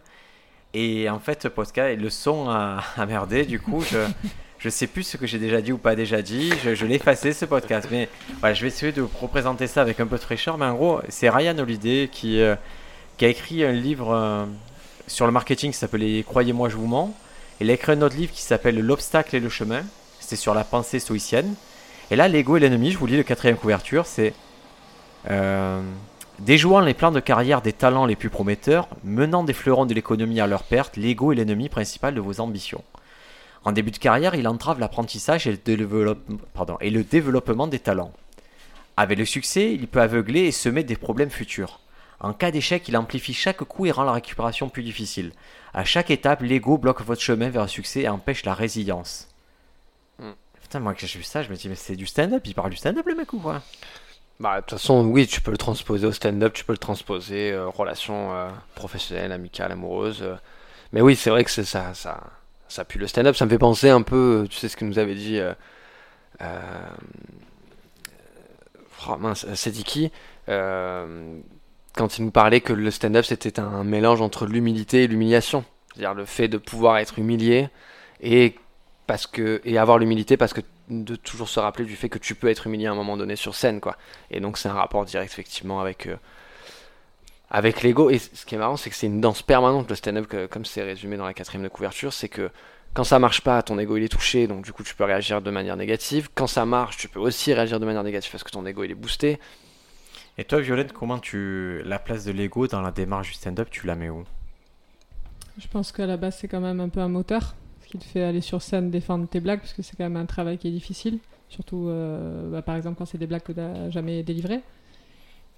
Et en fait, ce podcast, le son a, merdé. Du coup, je, je sais plus ce que j'ai déjà dit ou pas déjà dit. Je, je l'ai effacé ce podcast. Mais voilà, je vais essayer de vous représenter ça avec un peu de fraîcheur. Mais en gros, c'est Ryan Holiday qui, euh, qui a écrit un livre euh, sur le marketing qui s'appelait Croyez-moi, je vous mens. Il a écrit un autre livre qui s'appelle L'obstacle et le chemin. C'était sur la pensée stoïcienne. Et là, l'ego et l'ennemi, je vous lis le quatrième couverture, c'est euh, déjouant les plans de carrière des talents les plus prometteurs, menant des fleurons de l'économie à leur perte, l'ego est l'ennemi principal de vos ambitions. En début de carrière, il entrave l'apprentissage et, le et développement des talents. Avec le succès, il peut aveugler et semer des problèmes futurs. En cas d'échec, il amplifie chaque coup et rend la récupération plus difficile. À chaque étape, l'ego bloque votre chemin vers le succès et empêche la résilience. Hmm. Putain, moi, quand j'ai vu ça, je me dis, mais c'est du stand-up, il parle du stand-up, le mec, ou quoi? Bah, de toute façon, oui, tu peux le transposer au stand-up, tu peux le transposer euh, relations euh, professionnelles, amicales, amoureuses. euh. Mais oui, c'est vrai que ça, ça, ça pue le stand-up. Ça me fait penser un peu, euh, tu sais ce que nous avait dit euh, oh, mince, quand il nous parlait que le stand-up c'était un mélange entre l'humilité et l'humiliation. C'est-à-dire le fait de pouvoir être humilié et, parce que, et avoir l'humilité parce que de toujours se rappeler du fait que tu peux être humilié à un moment donné sur scène, quoi. Et donc c'est un rapport direct effectivement avec euh, avec l'ego. Et ce qui est marrant, c'est que c'est une danse permanente le stand-up, comme c'est résumé dans la quatrième de couverture, c'est que quand ça marche pas, ton ego il est touché, donc du coup tu peux réagir de manière négative. Quand ça marche, tu peux aussi réagir de manière négative parce que ton ego il est boosté. Et toi, Violette, comment tu. La place de l'ego dans la démarche du stand-up, tu la mets où? Je pense qu'à la base, c'est quand même un peu un moteur, qui te fait aller sur scène défendre tes blagues, parce que c'est quand même un travail qui est difficile. Surtout, euh, bah, par exemple, quand c'est des blagues que tu n'as jamais délivrées.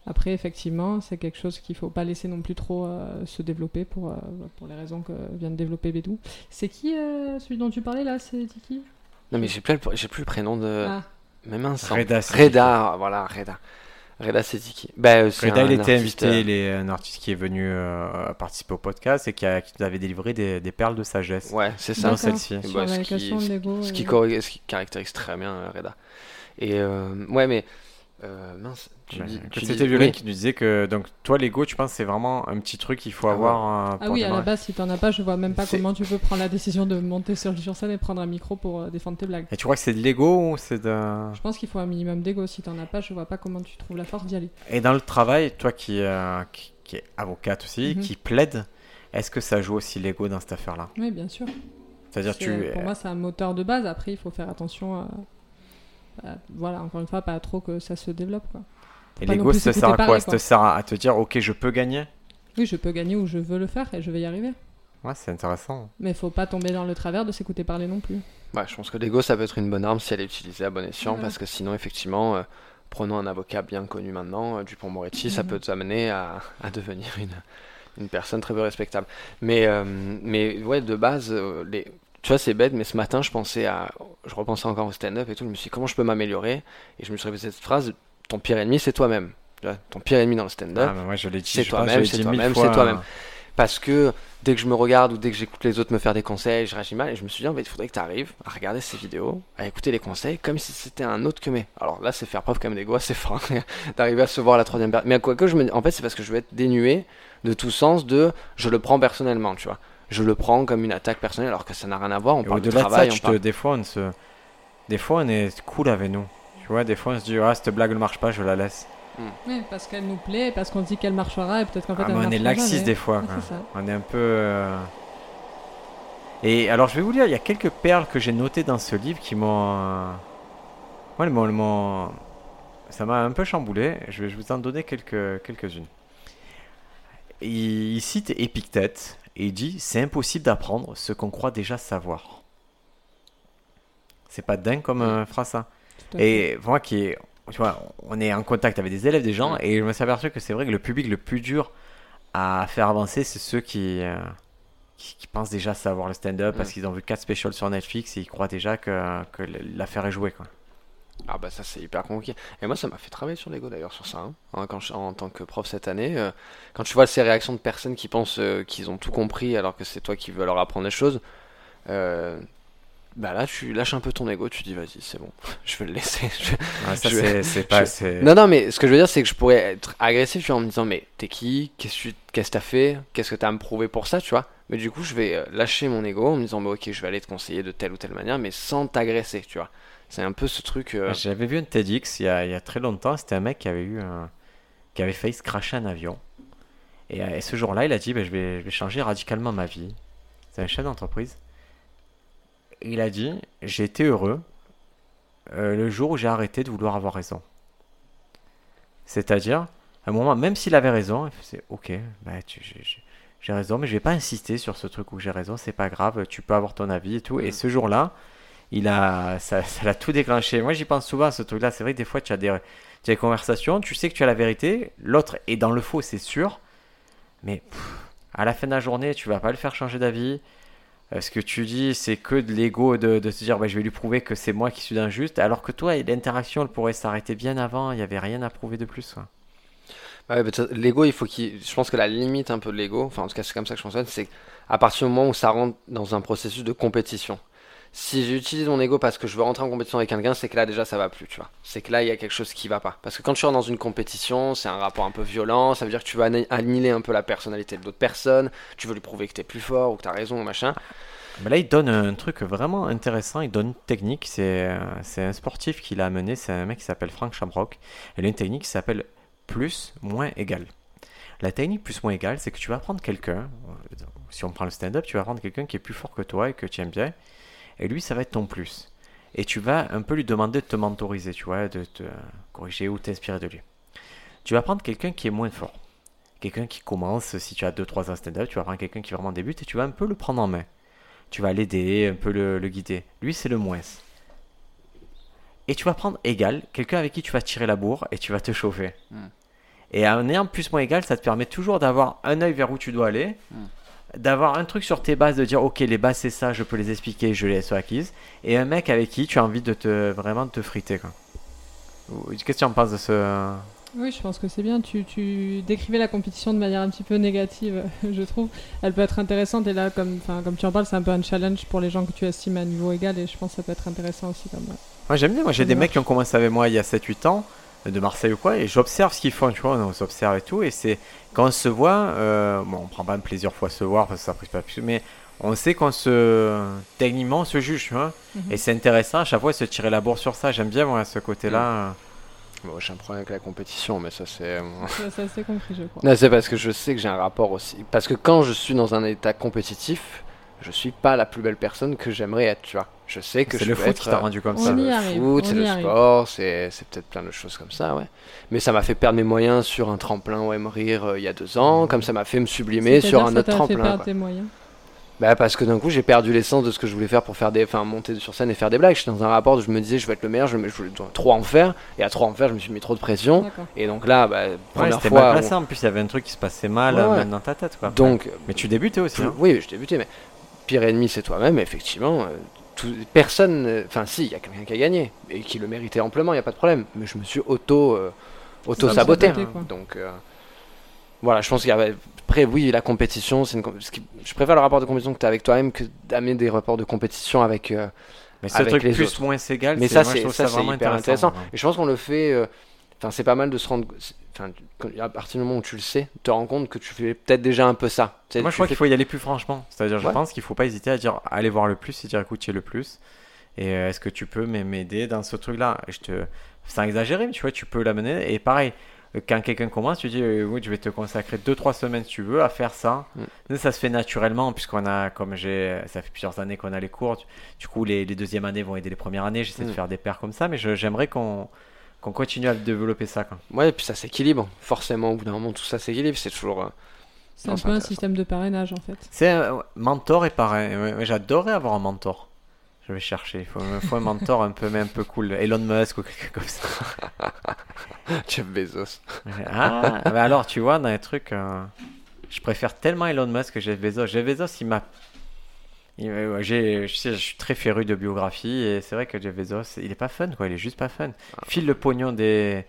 Après, effectivement, c'est quelque chose qu'il faut pas laisser non plus trop euh, se développer pour, euh, pour les raisons que vient de développer Bédou. C'est qui euh, celui dont tu parlais là C'est qui Non mais j'ai plus, le- j'ai plus le prénom de. Ah, Mais mince. Reda Sediki. Reda, voilà, Reda. Reda Sediki. Ben, euh, Reda, il était artiste, invité, euh, il est un artiste qui est venu euh, participer au podcast et qui, a, qui nous avait délivré des, des perles de sagesse. Ouais, c'est ça. Celle-ci. Bah, ce qui-. Ce et- ce caractérise très bien Reda. Et euh, ouais, mais euh, mince, tu Ouais, dis, que tu C'était dis- Violaine oui. qui nous disait que donc toi l'ego tu penses c'est vraiment un petit truc qu'il faut Ah avoir euh, Ah oui, à la base, si t'en as pas, je vois même pas comment tu peux prendre la décision de monter sur, sur scène et prendre un micro pour euh, défendre tes blagues. Et tu crois que c'est de l'ego ou c'est de Je pense qu'il faut un minimum d'ego. Si t'en as pas, je vois pas comment tu trouves la force d'y aller. Et dans le travail, toi qui, euh, qui, qui est avocate aussi, Mhm. qui plaide, est-ce que ça joue aussi l'ego dans cette affaire-là? Oui, bien sûr. C'est-à-dire C'est- tu Pour moi, c'est un moteur de base. Après, il faut faire attention. à- voilà, encore une fois, pas trop que ça se développe. Quoi. et l'ego ça sert à quoi Ça te sert à, te dire ok je peux gagner? Oui, je peux gagner ou je veux le faire et je vais y arriver. Ouais c'est intéressant. Mais il faut pas tomber dans le travers de s'écouter parler non plus. Ouais, je pense que l'ego, ça peut être une bonne arme si elle est utilisée à bon escient, parce que sinon, effectivement, euh, prenons un avocat bien connu maintenant, euh, Dupont-Moretti, ça Mhm. peut t'amener à, à devenir une Une personne très peu respectable. Mais, euh, mais ouais, de base, euh, les... tu vois, c'est bête, mais ce matin, je pensais à. Je repensais encore au stand-up et tout. Je me suis dit, comment je peux m'améliorer? Et je me suis répété cette phrase ton pire ennemi, c'est toi-même. Ton pire ennemi dans le stand-up, Ah, bah, moi, je l'ai dit. c'est toi-même, c'est toi-même, c'est toi-même. parce que dès que je me regarde ou dès que j'écoute les autres me faire des conseils, je réagis mal. Et je me suis dit, en fait, il faudrait que tu arrives à regarder ces vidéos, à écouter les conseils comme si c'était un autre que mes. Alors là, c'est faire preuve quand même d'ego, c'est fort d'arriver à se voir à la troisième personne. Mais quoi que je me en fait, c'est parce que je veux être dénué de tout sens de je le prends personnellement, tu vois. Je le prends comme une attaque personnelle alors que ça n'a rien à voir. On Et parle de au-delà de ça, travail, on tu te, parle. des fois, on se, des fois, on est cool avec nous. Tu vois, des fois, on se dit, ah, cette blague ne marche pas, je la laisse. Oui, parce qu'elle nous plaît, parce qu'on se dit qu'elle marchera et peut-être qu'en fait Ah, elle on est laxiste jamais. des fois. On est un peu. euh, Et alors, je vais vous dire, il y a quelques perles que j'ai notées dans ce livre qui m'ont. euh, Ouais, elles m'ont- Ça m'a un peu chamboulé. Je vais je vais vous en donner quelques, quelques-unes. Il, il cite Épictète et il dit C'est impossible d'apprendre ce qu'on croit déjà savoir. C'est pas dingue comme euh, phrase, ça et moi qui est, tu vois, on est en contact avec des élèves, des gens, et je me suis aperçu que c'est vrai que le public le plus dur à faire avancer, c'est ceux qui, euh, qui, qui pensent déjà savoir le stand-up parce qu'ils ont vu 4 specials sur Netflix et ils croient déjà que, que l'affaire est jouée. Quoi. Ah bah ça c'est hyper compliqué. Et moi ça m'a fait travailler sur l'ego d'ailleurs sur ça. hein. Hein, quand je- en tant que prof cette année, euh, quand tu vois ces réactions de personnes qui pensent euh, qu'ils ont tout compris alors que c'est toi qui veux leur apprendre des choses, euh, bah là tu lâches un peu ton ego, tu dis vas-y c'est bon, je vais le laisser. Je- Ouais, ça, Je- c'est c'est pas. je- c'est- Non non mais ce que je veux dire c'est que je pourrais être agressif tu vois, en me disant mais t'es qui, qu'est-ce que t'as fait, qu'est-ce que t'as à me prouver pour ça tu vois? Mais du coup je vais lâcher mon ego en me disant bah ok je vais aller te conseiller de telle ou telle manière mais sans t'agresser tu vois. C'est un peu ce truc. euh, J'avais vu un TEDx il y a, il y a très longtemps. C'était un mec qui avait eu un- qui avait failli se cracher un avion. Et, euh, et ce jour-là, il a dit ben, je, vais, je vais changer radicalement ma vie. C'est un chef d'entreprise. Il a dit j'ai été heureux euh, le jour où j'ai arrêté de vouloir avoir raison. C'est-à-dire, à un moment, même s'il avait raison, il faisait ok, bah, tu- j'ai- raison, mais je vais pas insister sur ce truc où j'ai raison, c'est pas grave, tu peux avoir ton avis et tout. Et ce jour-là, il a, ça, l'a tout déclenché. Moi, j'y pense souvent à ce truc-là. C'est vrai que des fois, tu as des, tu as des conversations, tu sais que tu as la vérité, l'autre est dans le faux, c'est sûr, mais à la fin de la journée, tu vas pas le faire changer d'avis. Euh, ce que tu dis, c'est que de l'ego de, de se dire, bah, je vais lui prouver que c'est moi qui suis injuste, alors que toi, l'interaction, elle pourrait s'arrêter bien avant, il n'y avait rien à prouver de plus. mais ça- l'ego, il faut qu'il. Je pense que la limite un peu de l'ego, enfin en tout cas c'est comme ça que je fonctionne, c'est à partir du moment où ça rentre dans un processus de compétition. Si j'utilise mon ego parce que je veux rentrer en compétition avec quelqu'un, c'est que là déjà ça va plus, tu vois. C'est que là il y a quelque chose qui va pas. Parce que quand tu rentres dans une compétition, c'est un rapport un peu violent, ça veut dire que tu vas anni- annihiler un peu la personnalité de l'autre personne, tu veux lui prouver que t'es plus fort ou que t'as raison ou machin. Mais là, il donne un truc vraiment intéressant. Il donne une technique. C'est euh, un sportif qui l'a amené. C'est un mec qui s'appelle Frank Shamrock. Il a une technique qui s'appelle plus, moins, égal. La technique plus, moins, égal, c'est que tu vas prendre quelqu'un. euh, Si on prend le stand-up, tu vas prendre quelqu'un qui est plus fort que toi et que tu aimes bien. Et lui, ça va être ton plus. Et tu vas un peu lui demander de te mentoriser, tu vois, de te corriger ou t'inspirer de lui. Tu vas prendre quelqu'un qui est moins fort. Quelqu'un qui commence, si tu as 2-3 ans stand-up, tu vas prendre quelqu'un qui vraiment débute et tu vas un peu le prendre en main tu vas l'aider, un peu le, le guider. Lui, c'est le moins. Et tu vas prendre égal, quelqu'un avec qui tu vas tirer la bourre et tu vas te chauffer. Hmm. Et en ayant plus moins égal, ça te permet toujours d'avoir un œil vers où tu dois aller, Hmm. D'avoir un truc sur tes bases, de dire ok, les bases c'est ça, je peux les expliquer, je les ai acquises. Et un mec avec qui tu as envie de te vraiment de te friter. quoi. Qu'est-ce que tu en penses de ce. Oui, je pense que c'est bien. Tu, tu décrivais la compétition de manière un petit peu négative, je trouve. Elle peut être intéressante et là, comme, comme tu en parles, c'est un peu un challenge pour les gens que tu estimes à niveau égal et je pense que ça peut être intéressant aussi. Comme, Moi j'aime bien, moi j'ai des marche. mecs qui ont commencé avec moi il y a 7-8 ans, de Marseille ou quoi, et j'observe ce qu'ils font, tu vois, on s'observe et tout, et c'est quand on se voit, euh, bon on prend pas plaisir fois se voir parce que ça prise pas plus, mais on sait qu'on se, techniquement on se juge, tu vois, Mhm. et c'est intéressant à chaque fois de se tirer la bourre sur ça, j'aime bien moi ce côté-là. Bon, j'ai un problème avec la compétition, mais ça c'est. euh, Ça, c'est assez compris, je crois. Non, c'est parce que je sais que j'ai un rapport aussi. Parce que quand je suis dans un état compétitif, je suis pas la plus belle personne que j'aimerais être, tu vois. Je sais que C'est je le foot être, qui t'a euh, rendu comme on ça. y le arrive, foot, c'est le arrive. sport, c'est c'est peut-être plein de choses comme ça, ouais. Mais ça m'a fait perdre mes moyens sur un tremplin OM Rire euh, il y a deux ans, comme ça m'a fait me sublimer sur un autre t'a fait tremplin. perdre quoi. tes moyens. Bah parce que d'un coup j'ai perdu l'essence de ce que je voulais faire pour faire des, enfin monter sur scène et faire des blagues. J'étais dans un rapport où je me disais je vais être le meilleur, je, me- je voulais trop en faire et à trop en faire je me suis mis trop de pression D'accord. et donc là bah, Ouais, première c'était fois. mal on- placé. En plus, il y avait un truc qui se passait mal Ouais, euh, ouais. même dans ta tête. Quoi. donc mais tu débutais aussi. hein. oui je débutais mais pire ennemi c'est toi-même effectivement. Euh, tout- personne, euh, enfin si il y a quelqu'un qui a gagné et qui le méritait amplement, il y a pas de problème. Mais je me suis auto euh, auto saboté. Quoi. Donc euh, voilà je pense qu'il y avait après oui la compétition c'est une qui- je préfère le rapport de compétition que tu as avec toi-même que d'amener des rapports de compétition avec euh, Mais ce avec truc les plus autres. moins égal, Mais c'est- ça, c'est trouve ça, c'est vraiment hyper intéressant. ouais. Et je pense qu'on le fait. Enfin, c'est pas mal de se rendre. Enfin, à partir du moment où tu le sais, tu te rends compte que tu fais peut-être déjà un peu ça. Moi, je crois fais- qu'il faut y aller plus franchement. C'est-à-dire, je Ouais. pense qu'il faut pas hésiter à dire, aller voir le plus et dire, écoute, tu es le plus. Et euh, est-ce que tu peux m'aider dans ce truc-là? Je te, sans exagérer, mais tu vois, tu peux l'amener. Et pareil, euh, quand quelqu'un commence, tu dis, euh, oui, je vais te consacrer 2-3 semaines si tu veux à faire ça. Mm. Ça se fait naturellement, puisqu'on a, comme j'ai, ça fait plusieurs années qu'on a les cours. Du, coup, les, les deuxièmes années vont aider les premières années. J'essaie de Mm. faire des paires comme ça, mais j'aimerais qu'on qu'on continue à développer ça. Quoi. Ouais, et puis ça s'équilibre. Forcément, au bout d'un moment, tout ça s'équilibre. C'est toujours. euh, C'est un peu un système de parrainage en fait. C'est un ouais, mentor et ouais, J'adorerais avoir un mentor. Je vais chercher. Il faut, faut un mentor un peu, mais un peu cool. Elon Musk ou quelqu'un comme ça. Jeff Bezos. Ah, mais alors tu vois, dans les trucs, euh, je préfère tellement Elon Musk que Jeff Bezos. Jeff Bezos, il m'a. Ouais, j'ai- je, sais, je suis très féru de biographie et c'est vrai que Jeff Bezos, il est pas fun quoi, il est juste pas fun. Il file le pognon des.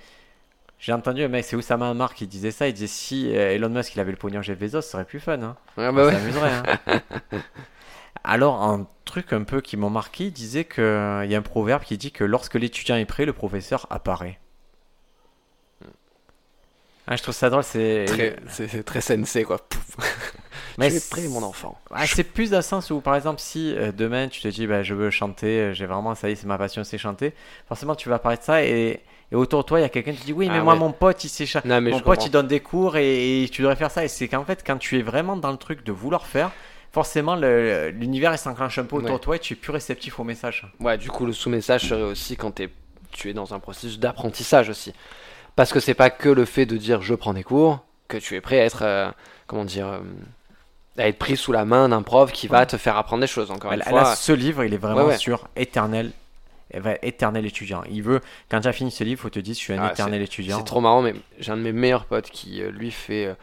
J'ai entendu un mec, c'est Oussama Hamar qui disait ça. Il disait si euh, Elon Musk il avait le pognon Jeff Bezos, ce serait plus fun. Hein. Ouais, bah ouais. hein. Alors, un truc un peu qui m'a marqué, il disait qu'il y a un proverbe qui dit que lorsque l'étudiant est prêt, le professeur apparaît. Ah, je trouve ça drôle, c'est. Très- C'est c'est très sensé, quoi. Pouf. Mais tu es c'est- prêt, mon enfant. C'est plus dans le sens où, par exemple, si euh, demain tu te dis, bah, je veux chanter, euh, j'ai vraiment, ça y est, c'est ma passion, c'est chanter, forcément tu vas parler de ça et, et autour de toi, il y a quelqu'un qui te dit, oui, mais Ah moi, ouais. mon pote, il sait chanter. Mais Mon pote, comprends. il donne des cours et, et tu devrais faire ça. Et c'est qu'en fait, quand tu es vraiment dans le truc de vouloir faire, forcément, l'univers il s'enclenche un peu autour Ouais. de toi et tu es plus réceptif au message. Ouais, du coup, le sous-message serait aussi quand t'es- tu es dans un processus d'apprentissage aussi. Parce que c'est pas que le fait de dire je prends des cours, que tu es prêt à être, euh, comment dire, à être pris sous la main d'un prof qui va Ouais. te faire apprendre des choses. Encore une fois, là, ce livre, il est vraiment Ouais, ouais. sur éternel. éternel étudiant. Il veut, quand tu as fini ce livre, il faut te dire, je suis un Ah, éternel étudiant. c'est trop marrant, mais j'ai un de mes meilleurs potes qui, euh, lui, fait. euh,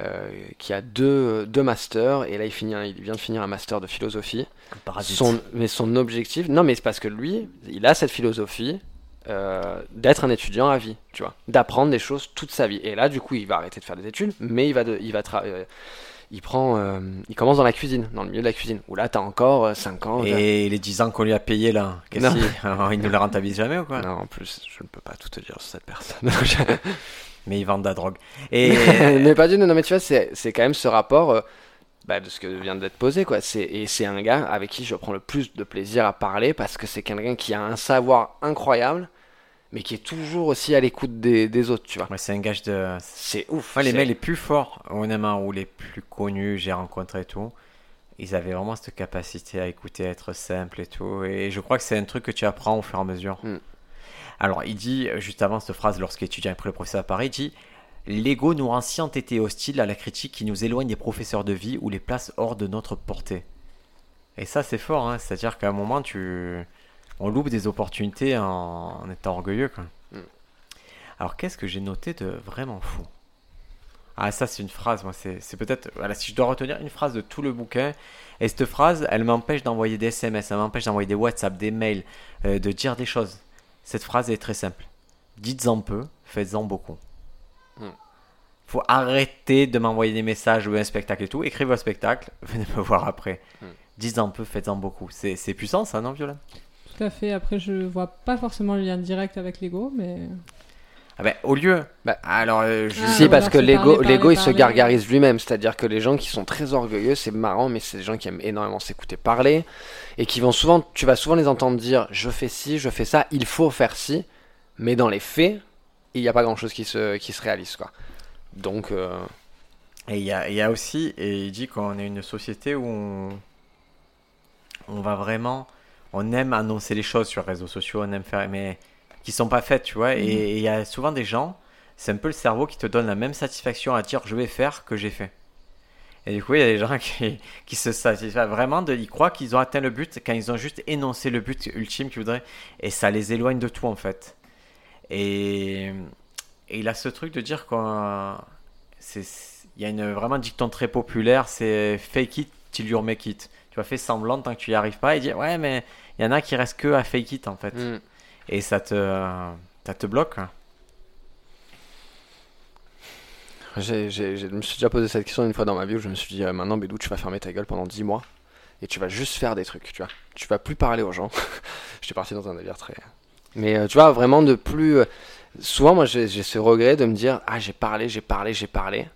euh, qui a deux, deux masters, et là il, finit il vient de finir un master de philosophie. Son, mais son objectif, non mais c'est parce que lui, il a cette philosophie euh, d'être un étudiant à vie, tu vois, d'apprendre des choses toute sa vie. Et là, du coup, il va arrêter de faire des études, mais il va, de, il va tra- euh, il prend, euh, il commence dans la cuisine, dans le milieu de la cuisine, où là, t'as encore 5 ans. Et les 10 ans qu'on lui a payé là, qu'est-ce qu'il Alors, il ne le rentabilise jamais ou quoi Non, en plus, je ne peux pas tout te dire sur cette personne. Mais ils vendent de la drogue. Et mais pas du tout, non mais tu vois, c'est quand même ce rapport euh, bah, de ce que vient d'être posé, quoi. Et c'est un gars avec qui je prends le plus de plaisir à parler parce que c'est quelqu'un qui a un savoir incroyable, mais qui est toujours aussi à l'écoute des, des autres, tu vois. Ouais, c'est un gage de. C'est ouf. Les mecs les plus forts, honnêtement, ou les plus connus, j'ai rencontré et tout, ils avaient vraiment cette capacité à écouter, à être simple et tout. Et je crois que c'est un truc que tu apprends au fur et à mesure. Mm. Alors, il dit, euh, juste avant cette phrase, lorsqu'étudiant après le professeur à Paris, il dit L'ego nous rend si entêtés hostiles à la critique qui nous éloigne des professeurs de vie ou les place hors de notre portée. Et ça, c'est fort, hein. c'est-à-dire qu'à un moment, tu... on loupe des opportunités en, en étant orgueilleux. Quoi. Mm. Alors, qu'est-ce que j'ai noté de vraiment fou? Ah, ça, c'est une phrase, moi, c'est peut-être. Voilà, si je dois retenir une phrase de tout le bouquin, et cette phrase, elle m'empêche d'envoyer des SMS, elle m'empêche d'envoyer des WhatsApp, des mails, euh, de dire des choses. Cette phrase est très simple. Dites-en peu, faites-en beaucoup. Mm. Faut arrêter de m'envoyer des messages ou un spectacle et tout. Écrivez un spectacle, venez me voir après. Mm. Dites-en peu, faites-en beaucoup. C'est c'est puissant, ça, non, Viola Tout à fait. Après, je vois pas forcément le lien direct avec l'ego, mais Ah ben, au lieu. Bah, alors, euh, je- Ah, si, parce que l'ego, l'ego, il se gargarise lui-même. C'est-à-dire que les gens qui sont très orgueilleux, c'est marrant, mais c'est des gens qui aiment énormément s'écouter parler et qui vont souvent, tu vas souvent les entendre dire je fais ci, je fais ça, il faut faire ci, mais dans les faits, il n'y a pas grand-chose qui se, qui se réalise, quoi. Donc, euh, Et il y a, il y a aussi, et il dit qu'on est une société où on, on va vraiment, on aime annoncer les choses sur les réseaux sociaux, on aime faire, mais qui sont pas faites, tu vois. Et- Mhm. Et il y a souvent des gens, c'est un peu le cerveau qui te donne la même satisfaction à dire je vais faire que j'ai fait. Et du coup, il y a des gens qui, qui se satisfont vraiment, de, ils croient qu'ils ont atteint le but quand ils ont juste énoncé le but ultime qu'ils voudraient. Et ça les éloigne de tout, en fait. Et, et il a ce truc de dire qu'il y a une, vraiment un dicton très populaire, c'est fake it till you make it. Tu vas faire semblant tant que tu y arrives pas et dire ouais mais il y en a qui restent que à fake it en fait. Mm. Et ça te, ça te bloque. hein. J'ai- je me suis déjà posé cette question une fois dans ma vie où je me suis dit euh, maintenant Bédou tu vas fermer ta gueule pendant 10 mois et tu vas juste faire des trucs tu vois tu vas plus parler aux gens j'étais parti dans un délire très mais euh, tu vois vraiment de plus euh, souvent moi j'ai j'ai ce regret de me dire ah j'ai parlé j'ai parlé j'ai parlé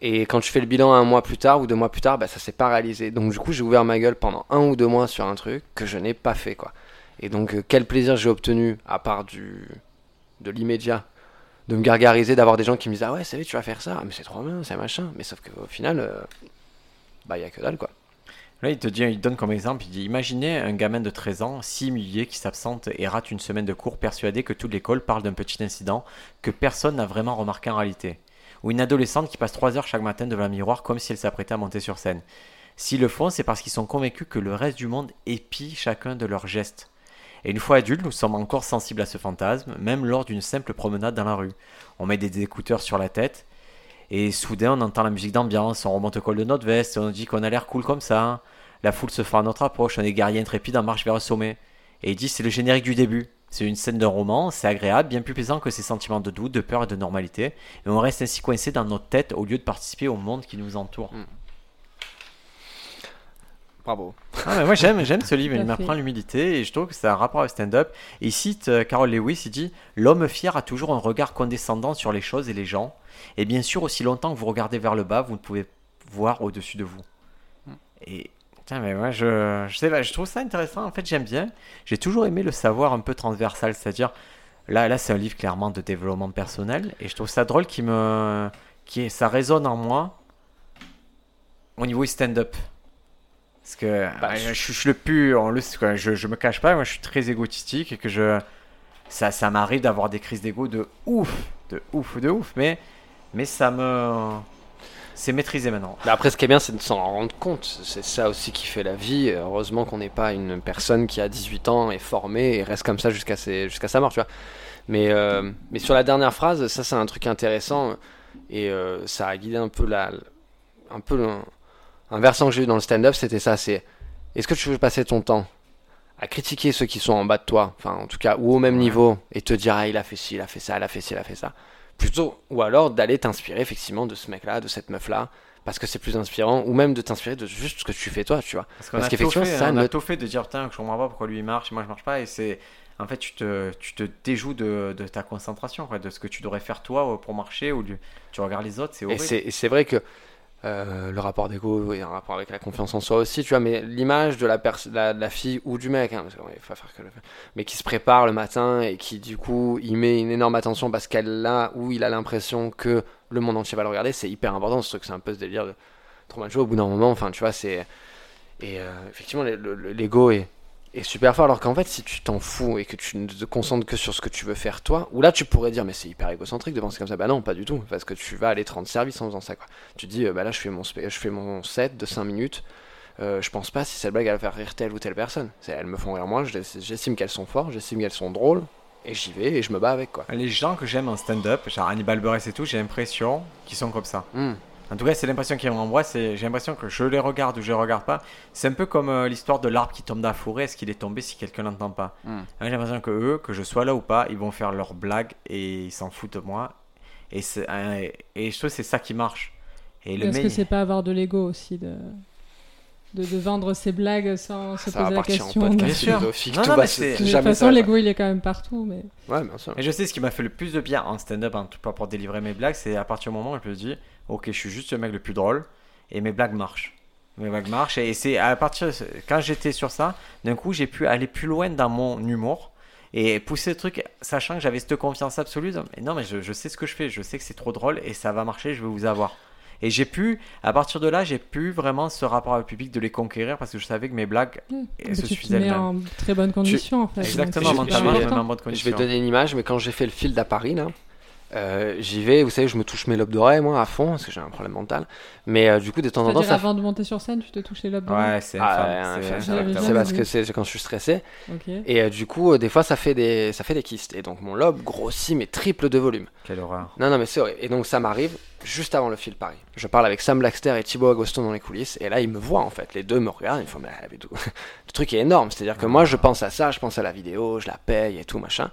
et quand tu fais le bilan un mois plus tard ou deux mois plus tard bah ça s'est pas réalisé donc du coup j'ai ouvert ma gueule pendant un ou deux mois sur un truc que je n'ai pas fait quoi et donc euh, quel plaisir j'ai obtenu à part du de l'immédiat de me gargariser, d'avoir des gens qui me disent Ah ouais, c'est tu vas faire ça, Ah, mais c'est trop bien, c'est machin. Mais sauf qu'au final, euh, bah, il y a que dalle quoi. Là, il te dit, il donne comme exemple, il dit Imaginez un gamin de 13 ans, si humilié, qui s'absente et rate une semaine de cours, persuadé que toute l'école parle d'un petit incident que personne n'a vraiment remarqué en réalité. Ou une adolescente qui passe 3 heures chaque matin devant un miroir comme si elle s'apprêtait à monter sur scène. S'ils le font, c'est parce qu'ils sont convaincus que le reste du monde épie chacun de leurs gestes. Et une fois adultes, nous sommes encore sensibles à ce fantasme, même lors d'une simple promenade dans la rue. On met des écouteurs sur la tête, et soudain on entend la musique d'ambiance, on remonte le col de notre veste, on dit qu'on a l'air cool comme ça. La foule se fera à notre approche, on est guerrier intrépide en marche vers le sommet. Et il dit c'est le générique du début. C'est une scène d'un roman, c'est agréable, bien plus plaisant que ces sentiments de doute, de peur et de normalité. Et on reste ainsi coincé dans notre tête au lieu de participer au monde qui nous entoure. Bravo. Ah, mais moi j'aime, j'aime ce livre, il m'apprend l'humilité et je trouve que c'est un rapport avec stand-up. Et il cite euh, Carol Lewis, il dit L'homme fier a toujours un regard condescendant sur les choses et les gens. Et bien sûr, aussi longtemps que vous regardez vers le bas, vous ne pouvez voir au-dessus de vous. Et putain, mais moi je, je sais pas, je trouve ça intéressant. En fait, j'aime bien. J'ai toujours aimé le savoir un peu transversal, c'est-à-dire là, là c'est un livre clairement de développement personnel et je trouve ça drôle qui me, qui ça résonne en moi au niveau stand-up. Parce que Bah, je- je, suis le plus, on le je, je me cache pas, moi je suis très égotistique et que je, ça, ça m'arrive d'avoir des crises d'ego de ouf, de ouf, de ouf, mais, mais ça me, c'est maîtrisé maintenant. Mais après, ce qui est bien, c'est de s'en rendre compte. C'est ça aussi qui fait la vie. Heureusement qu'on n'est pas une personne qui a 18 ans, est formée et reste comme ça jusqu'à sa mort, tu vois. Mais, euh, mais sur la dernière phrase, ça c'est un truc intéressant et euh, ça a guidé un peu la, un peu le- un versant que j'ai eu dans le stand-up, c'était ça. C'est est-ce que tu veux passer ton temps à critiquer ceux qui sont en bas de toi, enfin en tout cas ou au même niveau, et te dire ah il a fait ci, il a fait ça, il a fait ci, il a fait ça. Plutôt, ou alors d'aller t'inspirer effectivement de ce mec-là, de cette meuf-là, parce que c'est plus inspirant, ou même de t'inspirer de juste ce que tu fais toi, tu vois. Parce, qu'on qu'effectivement, fait, ça on a tout fait de dire putain, je comprends pas pourquoi lui il marche, et moi je marche pas, et c'est, en fait, tu te, tu te déjoues de, de ta concentration, quoi, de ce que tu devrais faire toi pour marcher, ou du- tu regardes les autres, c'est Et horrible. c'est et c'est vrai que euh, le rapport d'ego est un rapport avec la confiance en soi aussi, tu vois, mais l'image de la, fille ou du mec, hein, mais qui se prépare le matin et qui du coup il met une énorme attention parce qu'elle a ou il a l'impression que le monde entier va le regarder, c'est hyper important ce truc, c'est un peu ce délire de trop joué au bout d'un moment, enfin tu vois, c'est. Et euh, effectivement, le- le- l'ego est, est super fort, alors qu'en fait, si tu t'en fous et que tu ne te concentres que sur ce que tu veux faire toi, ou là tu pourrais dire, mais c'est hyper égocentrique de penser comme ça, bah non, pas du tout, parce que tu vas aller te rendre service en faisant ça, quoi. Tu te dis, euh, bah là je fais mon, je fais mon set de 5 minutes. euh, je pense pas si cette blague elle va faire rire telle ou telle personne. Elles me font rire moi, je- j'estime qu'elles sont fortes, j'estime qu'elles sont drôles, et j'y vais et je me bats avec quoi. Les gens que j'aime en stand-up, genre Hannibal Buress et tout, j'ai l'impression qu'ils sont comme ça. Hmm. En tout cas, c'est l'impression qu'ils m'envoient, c'est j'ai l'impression que je les regarde ou je les regarde pas. C'est un peu comme euh, l'histoire de l'arbre qui tombe dans la forêt, est-ce qu'il est tombé si quelqu'un l'entend pas? Mm. Hein, J'ai l'impression que eux, que je sois là ou pas, ils vont faire leurs blagues et ils s'en foutent de moi. Et, et je trouve que c'est ça qui marche. Et le Est-ce que c'est pas avoir de l'ego aussi de... De, de vendre ses blagues sans se Ça poser la partir en question podcast Bien sûr. philosophique, Non, tout non, va mais se- c'est- De toute façon, l'ego il est quand même partout, mais Ouais, bien sûr. Et je sais ce qui m'a fait le plus de bien en stand-up, en tout cas pour délivrer mes blagues, c'est à partir du moment où je me dis, ok, je suis juste le mec le plus drôle et mes blagues marchent. Mes blagues marchent et c'est à partir quand j'étais sur ça, d'un coup j'ai pu aller plus loin dans mon humour et pousser le truc, sachant que j'avais cette confiance absolue. dans- Mais non, mais je, je sais ce que je fais, je sais que c'est trop drôle et ça va marcher, je vais vous avoir. Et j'ai pu, à partir de là, j'ai pu vraiment ce rapport avec le public de les conquérir parce que je savais que mes blagues Et mais se tu te suffisaient mets en très bonne condition en fait. Exactement, je- mentalement, je je Je vais donner une image, mais quand j'ai fait le field à Paris, là, Euh, J'y vais, vous savez, je me touche mes lobes d'oreille, moi, à fond, parce que j'ai un problème mental. Mais euh, du coup, de temps en temps, ça. avant de monter sur scène, tu te touches les lobes de l'oreille Ouais, c'est Ah, ouais, c'est- parce que c'est quand je suis stressé. Et euh, du coup, euh, des fois, ça fait, des, ça fait des kystes. Et donc, mon lobe grossit, mais triple de volume. Quelle horreur. Non, non, mais c'est vrai. Et donc, ça m'arrive juste avant le fil Paris. Je parle avec Sam Blackster et Thibaut Agoston dans les coulisses. Et là, ils me voient, en fait. Les deux me regardent. Ils me font, mais elle tout. le truc est énorme. C'est-à-dire que moi, je pense à ça, je pense à la vidéo, je la paye et tout, machin.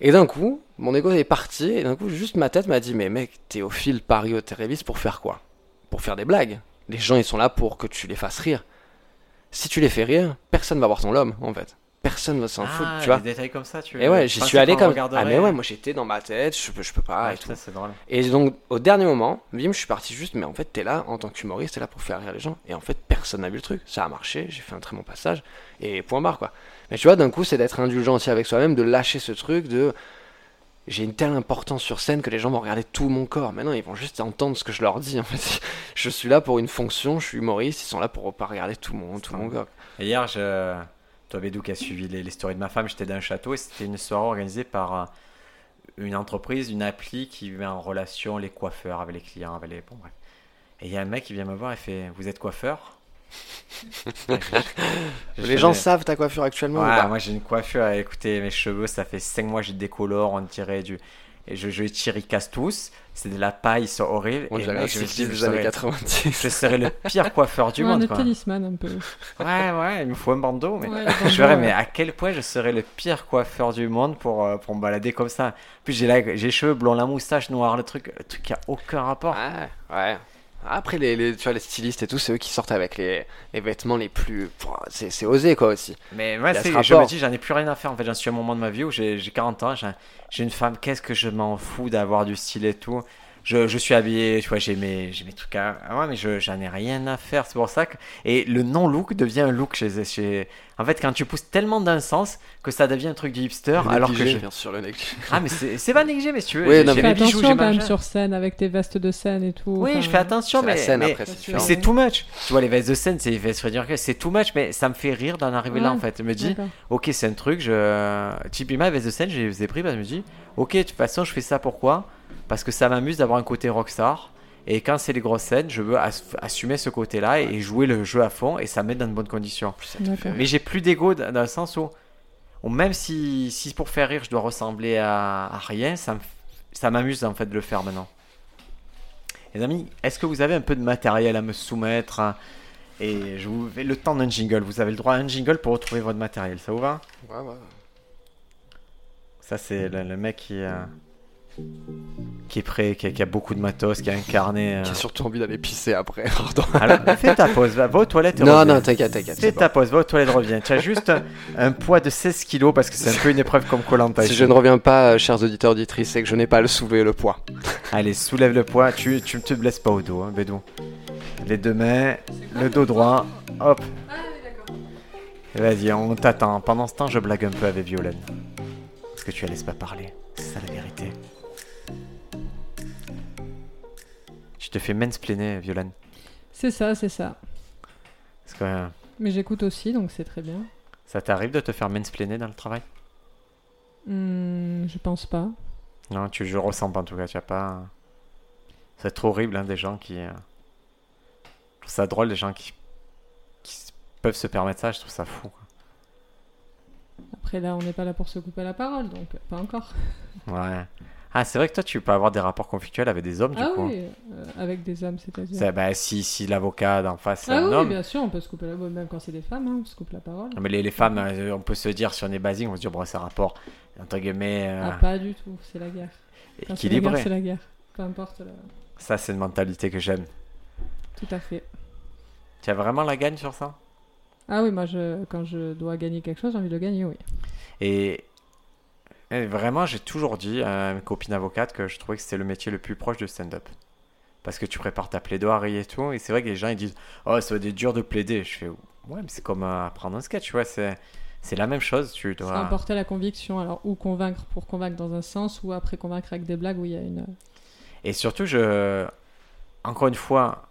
Et d'un coup, mon ego est parti. Et d'un coup, juste ma tête m'a dit, mais mec, t'es au fil Paris au Térévis pour faire quoi? Pour faire des blagues. Les gens, ils sont là pour que tu les fasses rire. Si tu les fais rire, personne va voir ton lobe, en fait. Personne va s'en foutre, Ah, tu vois. des détails comme ça, tu Et ouais, j'y suis allé comme. Ah, mais ouais, moi j'étais dans ma tête, je peux, je peux pas Ouais, et tout. drôle. Et donc, au dernier moment, bim, je suis parti juste, mais en fait, t'es là en tant qu'humoriste, t'es là pour faire rire les gens. Et en fait, personne n'a vu le truc. Ça a marché, j'ai fait un très bon passage, et point barre, quoi. Mais tu vois, d'un coup, c'est d'être indulgent aussi avec soi-même, de lâcher ce truc de. J'ai une telle importance sur scène que les gens vont regarder tout mon corps. Maintenant, ils vont juste entendre ce que je leur dis. En fait, je suis là pour une fonction, je suis humoriste, ils sont là pour pas regarder tout mon, tout mon corps. Et hier, je... toi, Bédou, qui a suivi les, les stories de ma femme, j'étais dans un château et c'était une soirée organisée par euh, une entreprise, une appli qui met en relation les coiffeurs avec les clients, avec les. Bon, bref. Et il y a un mec qui vient me voir et fait Vous êtes coiffeur? Les gens savent ta coiffure actuellement ou Ouais, pas moi j'ai une coiffure. Écoutez, mes cheveux, ça fait 5 mois, je décolore, on dirait du. Et je, je les tire, ils cassent tous. C'est de la paille, ils sont horribles. On et dirait je, des je années serais- 90. je serais le pire coiffeur du Ouais, monde. un Quoi. talisman un peu. Ouais, ouais, il me faut un bandeau. Mais... Ouais, je verrais, ouais. mais à quel point je serais le pire coiffeur du monde pour, euh, pour me balader comme ça. Plus, j'ai la- j'ai les cheveux blonds, la moustache noire, le truc, le truc qui a aucun rapport. Ouais, ouais. Après, les, les- tu vois, les stylistes et tout, c'est eux qui sortent avec les, les vêtements les plus. C'est c'est osé, quoi, aussi. Mais moi, ce je me dis, j'en ai plus rien à faire. En fait, j'en suis à un moment de ma vie où j'ai j'ai 40 ans, j'ai j'ai une femme, qu'est-ce que je m'en fous d'avoir du style et tout? Je, je suis habillé, tu vois, j'ai mes, j'ai mes trucs à. ah Ouais, mais je- j'en ai rien à faire. C'est pour ça que. Et le non-look devient un look chez, chez. En fait, quand tu pousses tellement d'un sens que ça devient un truc de hipster, Le alors que je. bien sûr, le négligé. Ah, mais c'est c'est pas négligé, mais si tu veux. Oui, j'ai- non, j'ai mais- bijoux, attention j'ai quand même sur scène avec tes vestes de scène et tout. Oui, enfin, je fais attention, C'est mais. la scène mais- après, c'est mais c'est too much. Tu vois, les vestes de scène, c'est les vestes c'est too much, mais ça me fait rire d'en arriver là en fait. Je me dis, D'accord. ok, c'est un truc, je. Typiquement, les vestes de scène, je les ai pris parce que je me dis, ok, de toute façon, je fais ça pourquoi? Parce que ça m'amuse d'avoir un côté rockstar. Et quand c'est les grosses scènes, je veux ass- assumer ce côté-là et jouer le jeu à fond et ça me met dans de bonnes conditions. Mais j'ai plus d'ego dans le sens où, où même si, si pour faire rire je dois ressembler à, à rien, ça m'amuse en fait de le faire maintenant. Les amis, est-ce que vous avez un peu de matériel à me soumettre hein? Et je vous fais le temps d'un jingle. Vous avez le droit à un jingle pour retrouver votre matériel. Ça vous va? Ouais, ouais. Ça, c'est le, le mec qui, euh, qui est prêt, qui a, qui a beaucoup de matos, qui a incarné. euh. Qui a surtout envie d'aller pisser après. Alors, fais ta pause, va, va aux toilettes. et Non, reviens. non, t'inquiète, t'inquiète. Fais ta pause, va aux toilettes, reviens. Tu as juste un, un poids de 16 kilos parce que c'est un peu une épreuve comme Colanta. Si je ne reviens pas, euh, chers auditeurs auditrices, c'est que je n'ai pas à le soulever le poids. Allez, soulève le poids. Tu, tu ne te blesses pas au dos, hein, Bédou. Les deux mains, le dos droit. Hop. Vas-y, on t'attend. Pendant ce temps, je blague un peu avec Violaine. Parce que tu la laisses pas parler. C'est ça la vérité. Te fais mansplainer, Violaine. C'est ça, c'est ça. Parce que euh, Mais j'écoute aussi, donc c'est très bien. ça t'arrive de te faire mansplainer dans le travail? Hmm, je pense pas. Non, tu, je ressens pas en tout cas. Tu as pas. C'est trop horrible, hein, des gens qui. euh, Je trouve ça drôle, des gens qui, qui s- peuvent se permettre ça. Je trouve ça fou. quoi. Après là, on n'est pas là pour se couper la parole, donc pas encore. Ouais. Ah, c'est vrai que toi, tu peux avoir des rapports conflictuels avec des hommes, du ah coup. oui, euh, avec des hommes, c'est-à-dire. C'est- bah, si, si l'avocat d'en face, c'est Ah un oui, homme. bien sûr, on peut se couper la parole, même quand c'est des femmes, hein, on se coupe la parole. Non, Mais les, les femmes, euh, on peut se dire, si on est basique, on se dire, bon, c'est un rapport, entre guillemets, euh, Ah, pas du tout, c'est la guerre. Quand c'est la guerre, équilibré. c'est la guerre. Peu importe. la- Ça, c'est une mentalité que j'aime. Tout à fait. Tu as vraiment la gagne sur ça? Ah oui, moi, je, quand je dois gagner quelque chose, j'ai envie de le gagner, oui. Et, et vraiment, j'ai toujours dit à mes copines avocates que je trouvais que c'était le métier le plus proche de stand-up. Parce que tu prépares ta plaidoirie et tout. Et c'est vrai que les gens ils disent Oh, ça va être dur de plaider. Je fais Ouais, mais c'est comme euh, apprendre un sketch, tu vois. C'est, c'est la même chose. Tu C'est dois. emporter la conviction, alors ou convaincre pour convaincre dans un sens, ou après convaincre avec des blagues où il y a une. Et surtout, je. Encore une fois,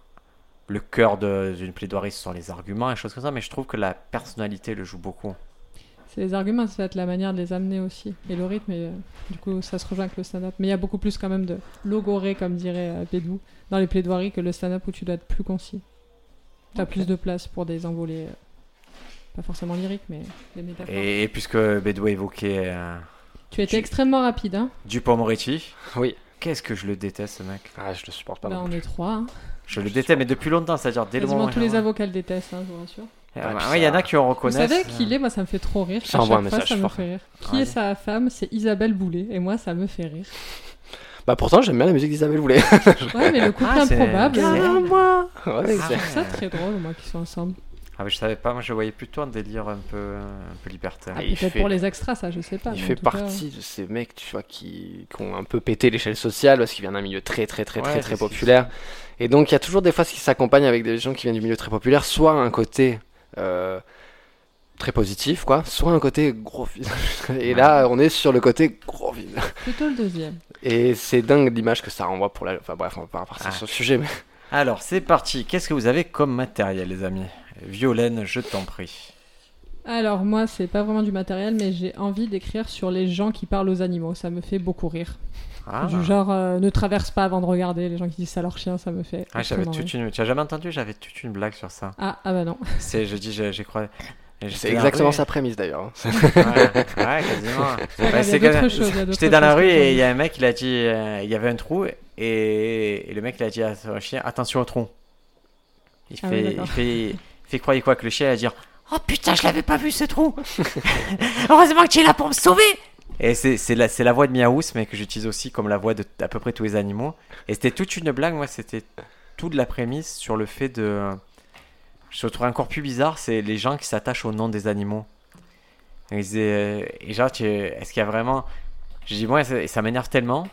le cœur d'une plaidoirie, ce sont les arguments et choses comme ça. Mais je trouve que la personnalité le joue beaucoup. C'est les arguments, ça va être la manière de les amener aussi. Et le rythme, et, euh, du coup, ça se rejoint avec le stand-up. Mais il y a beaucoup plus quand même de logoré, comme dirait euh, Bédou, dans les plaidoiries que le stand-up où tu dois être plus concis. T'as plus de place pour des envolées, euh, pas forcément lyriques, mais des métaphores. Et, et puisque Bédou évoquait euh, Tu as été tu- extrêmement rapide, hein Dupont-Moretti, Oui. qu'est-ce que je le déteste, ce mec? Ah, je le supporte pas. Là, non on plus. est trois. Hein. Je le déteste, mais depuis longtemps, c'est-à-dire dès le Quasiment moment où tous les avocats le détestent, hein, je vous rassure. Ah, Ouais, bah, ouais, il y en a qui en Vous reconnaissent. savez qui il est Moi, ça me fait trop rire. Ça À envoie un fois, message ça me fort. fait rire. Qui Ouais. est sa femme C'est Isabelle Boulet. Et moi, ça me fait rire. Bah pourtant, j'aime bien la musique d'Isabelle Boulet. Ouais, mais le couple Ah, c'est- improbable. c'est- moi Ouais, Ah, c'est- ça très drôle, moi, qu'ils soient ensemble. Ah, mais je savais pas, moi je voyais plutôt un délire un peu, un peu libertaire. Ah, il Peut-être fait- pour les extras, ça, je sais pas. Il fait cas, partie de ces mecs, tu vois, qui, qui ont un peu pété l'échelle sociale parce qu'il vient d'un milieu très très très Ouais, très très populaire. Et donc il y a toujours des fois ce qui s'accompagne avec des gens qui viennent du milieu très populaire, soit un côté très positif, quoi, soit un côté gros vide. Et là, on est sur le côté gros vide. Plutôt le deuxième. Et c'est dingue l'image que ça renvoie pour la. Enfin bref, on va pas partir Ah. sur le sujet, mais. Alors, c'est parti. Qu'est-ce que vous avez comme matériel, les amis? Violaine, je t'en prie. Alors, moi, c'est pas vraiment du matériel, mais j'ai envie d'écrire sur les gens qui parlent aux animaux. Ça me fait beaucoup rire. Ah, Du genre, euh, ne traverse pas avant de regarder. Les gens qui disent ça à leur chien, ça me fait. Ah, j'avais toute rire. une. Tu as jamais entendu? J'avais toute une blague sur ça. Ah, ah bah non. C'est, je dis, j'ai. C'est exactement sa prémisse d'ailleurs. hein. Ouais, ouais, quasiment. Bah, J'étais dans la rue et il y a un mec, il a dit, euh, il y avait un trou et, et le mec il a dit à son chien, attention au trou. Il Ah fait, il fait, il fait croire quoi que le chien va dire, oh putain, je l'avais pas vu ce trou. Heureusement que tu es là pour me sauver. Et c'est, la, la voix de Miaous, mais que j'utilise aussi comme la voix de à peu près tous les animaux. Et c'était toute une blague, moi, c'était toute la prémisse sur le fait de. Je trouve encore plus bizarre, c'est les gens qui s'attachent au nom des animaux. Et, ils disaient, et genre, est-ce qu'il y a vraiment. Je dis, moi, ça m'énerve tellement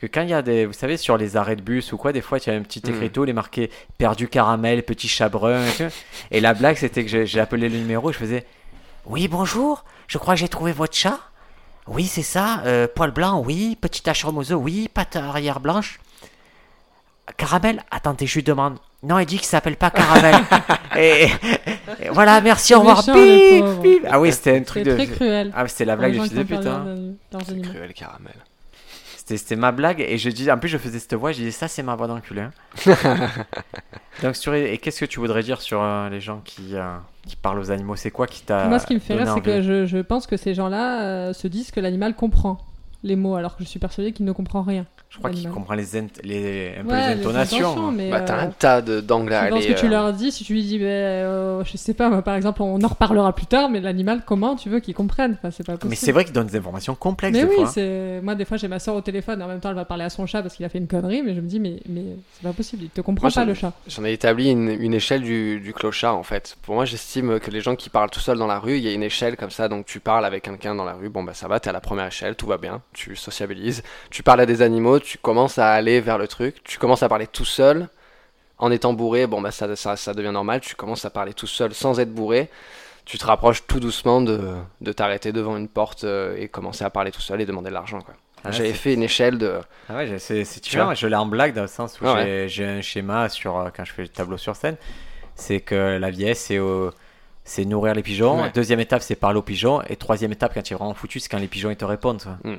que quand il y a des. Vous savez, sur les arrêts de bus ou quoi, des fois, tu as un petit Mhm. écriteau, il est marqué perdu caramel, petit chat brun. Et, tout. Et la blague, c'était que j'ai- appelé le numéro, je faisais Oui, bonjour, je crois que j'ai trouvé votre chat. Oui, c'est ça, euh, poil blanc, oui, petit tache aux oui, patte arrière blanche. Caramel Attendez, je lui demande. Non, il dit qu'il s'appelle pas Caramel. et, et voilà, merci, au revoir. méchant, les Bip, pauvres. bip. Ah oui, c'était un truc C'est de. très cruel. Ah, c'était la blague, je disais putain. C'est cruel caramel. C'était, ma blague et je dis, en plus je faisais cette voix, je disais ça c'est ma voix d'enculé. hein. Donc sur, et qu'est-ce que tu voudrais dire sur euh, les gens qui, euh, qui parlent aux animaux? C'est quoi qui t'a Moi, ce qui me fait rire, c'est que je, je pense que ces gens-là euh, se disent que l'animal comprend les mots, alors que je suis persuadée qu'il ne comprend rien. Je crois qu'il comprend les, les, un peu Ouais, les intonations. hein. mais Bah, t'as euh, un tas de- d'angles à aller. que tu euh, leur dis, si tu lui dis, ben, euh, je sais pas, moi, par exemple, on en reparlera plus tard, mais l'animal, comment tu veux qu'il comprenne? Enfin, C'est pas possible. Mais c'est vrai qu'il donne des informations complexes Mais des oui, fois. c'est moi des fois j'ai ma soeur au téléphone et en même temps elle va parler à son chat parce qu'il a fait une connerie, mais je me dis mais mais c'est pas possible, il te comprend Moi, pas le chat. J'en ai établi une, une échelle du, du clochard en fait. Pour moi, j'estime que les gens qui parlent tout seuls dans la rue, il y a une échelle comme ça. Donc tu parles avec quelqu'un dans la rue, bon bah ça va, t'es à la première échelle, tout va bien, tu sociabilises. Tu parles à des animaux, tu commences à aller vers le truc, tu commences à parler tout seul. En étant bourré, bon bah ça, ça, ça devient normal, tu commences à parler tout seul sans être bourré. Tu te rapproches tout doucement de, de t'arrêter devant une porte euh, et commencer à parler tout seul et demander de l'argent. quoi. Ah, J'avais fait une échelle de. Ah ouais, c'est, Tu vois Je l'ai en blague dans le sens où Ah j'ai, j'ai un schéma sur euh, quand je fais le tableau sur scène. C'est que la vieille, c'est, au- c'est nourrir les pigeons. Ouais. Deuxième étape, c'est parler aux pigeons. Et troisième étape, quand tu es vraiment foutu, c'est quand les pigeons ils te répondent. quoi. Mm.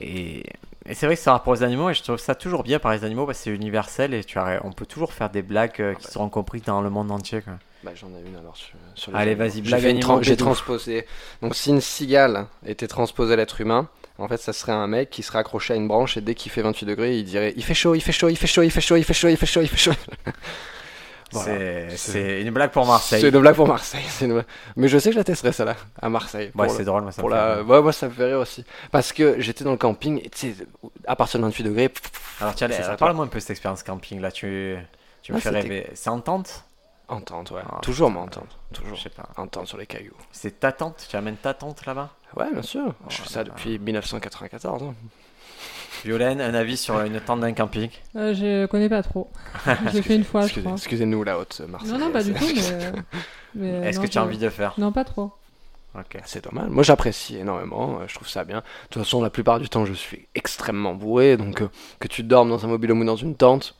Et, et c'est vrai que c'est rapport aux animaux. Et je trouve ça toujours bien par les animaux parce que c'est universel. Et tu as, on peut toujours faire des blagues euh, qui seront comprises dans le monde entier. quoi. Bah, j'en ai une alors sur, sur les Allez, vas-y, J'ai blague animaux, tran- J'ai transposé. Donc, si une cigale était transposée à l'être humain, en fait, ça serait un mec qui serait accroché à une branche et dès qu'il fait 28 degrés, il dirait Il fait chaud, il fait chaud, il fait chaud, il fait chaud, il fait chaud, il fait chaud, il fait chaud. Voilà. C'est, une blague pour Marseille. C'est une blague pour Marseille. une- Mais je sais que je la testerai, celle-là, à Marseille. Ouais, c'est le- drôle, moi, ça pour la... ouais, moi, ça me fait rire aussi. Parce que j'étais dans le camping, et tu sais, à partir de 28 degrés, Alors, tiens, parle-moi un peu de cette expérience camping là. Tu, tu me Ah, fais rêver. C'est en tente? Entente, ouais. Ah, Toujours putain. m'entendre. Je Toujours. sais pas. Entente sur les cailloux. C'est ta tente? Tu amènes ta tente là-bas? Ouais, bien sûr. je Oh fais ça depuis 1994. hein. Violaine, un avis sur une tente d'un camping Euh, je connais pas trop. J'ai fait une fois, je Excusez- crois. Excusez-nous, la haute Marseille. Non non pas du tout, mais, euh, mais, Est-ce que tu as envie de faire Non pas trop. Ok. C'est dommage. Moi, j'apprécie énormément. euh, Je trouve ça bien. De toute façon, la plupart du temps, je suis extrêmement bourré. Donc, euh, que tu dormes dans un mobilhome ou dans une tente,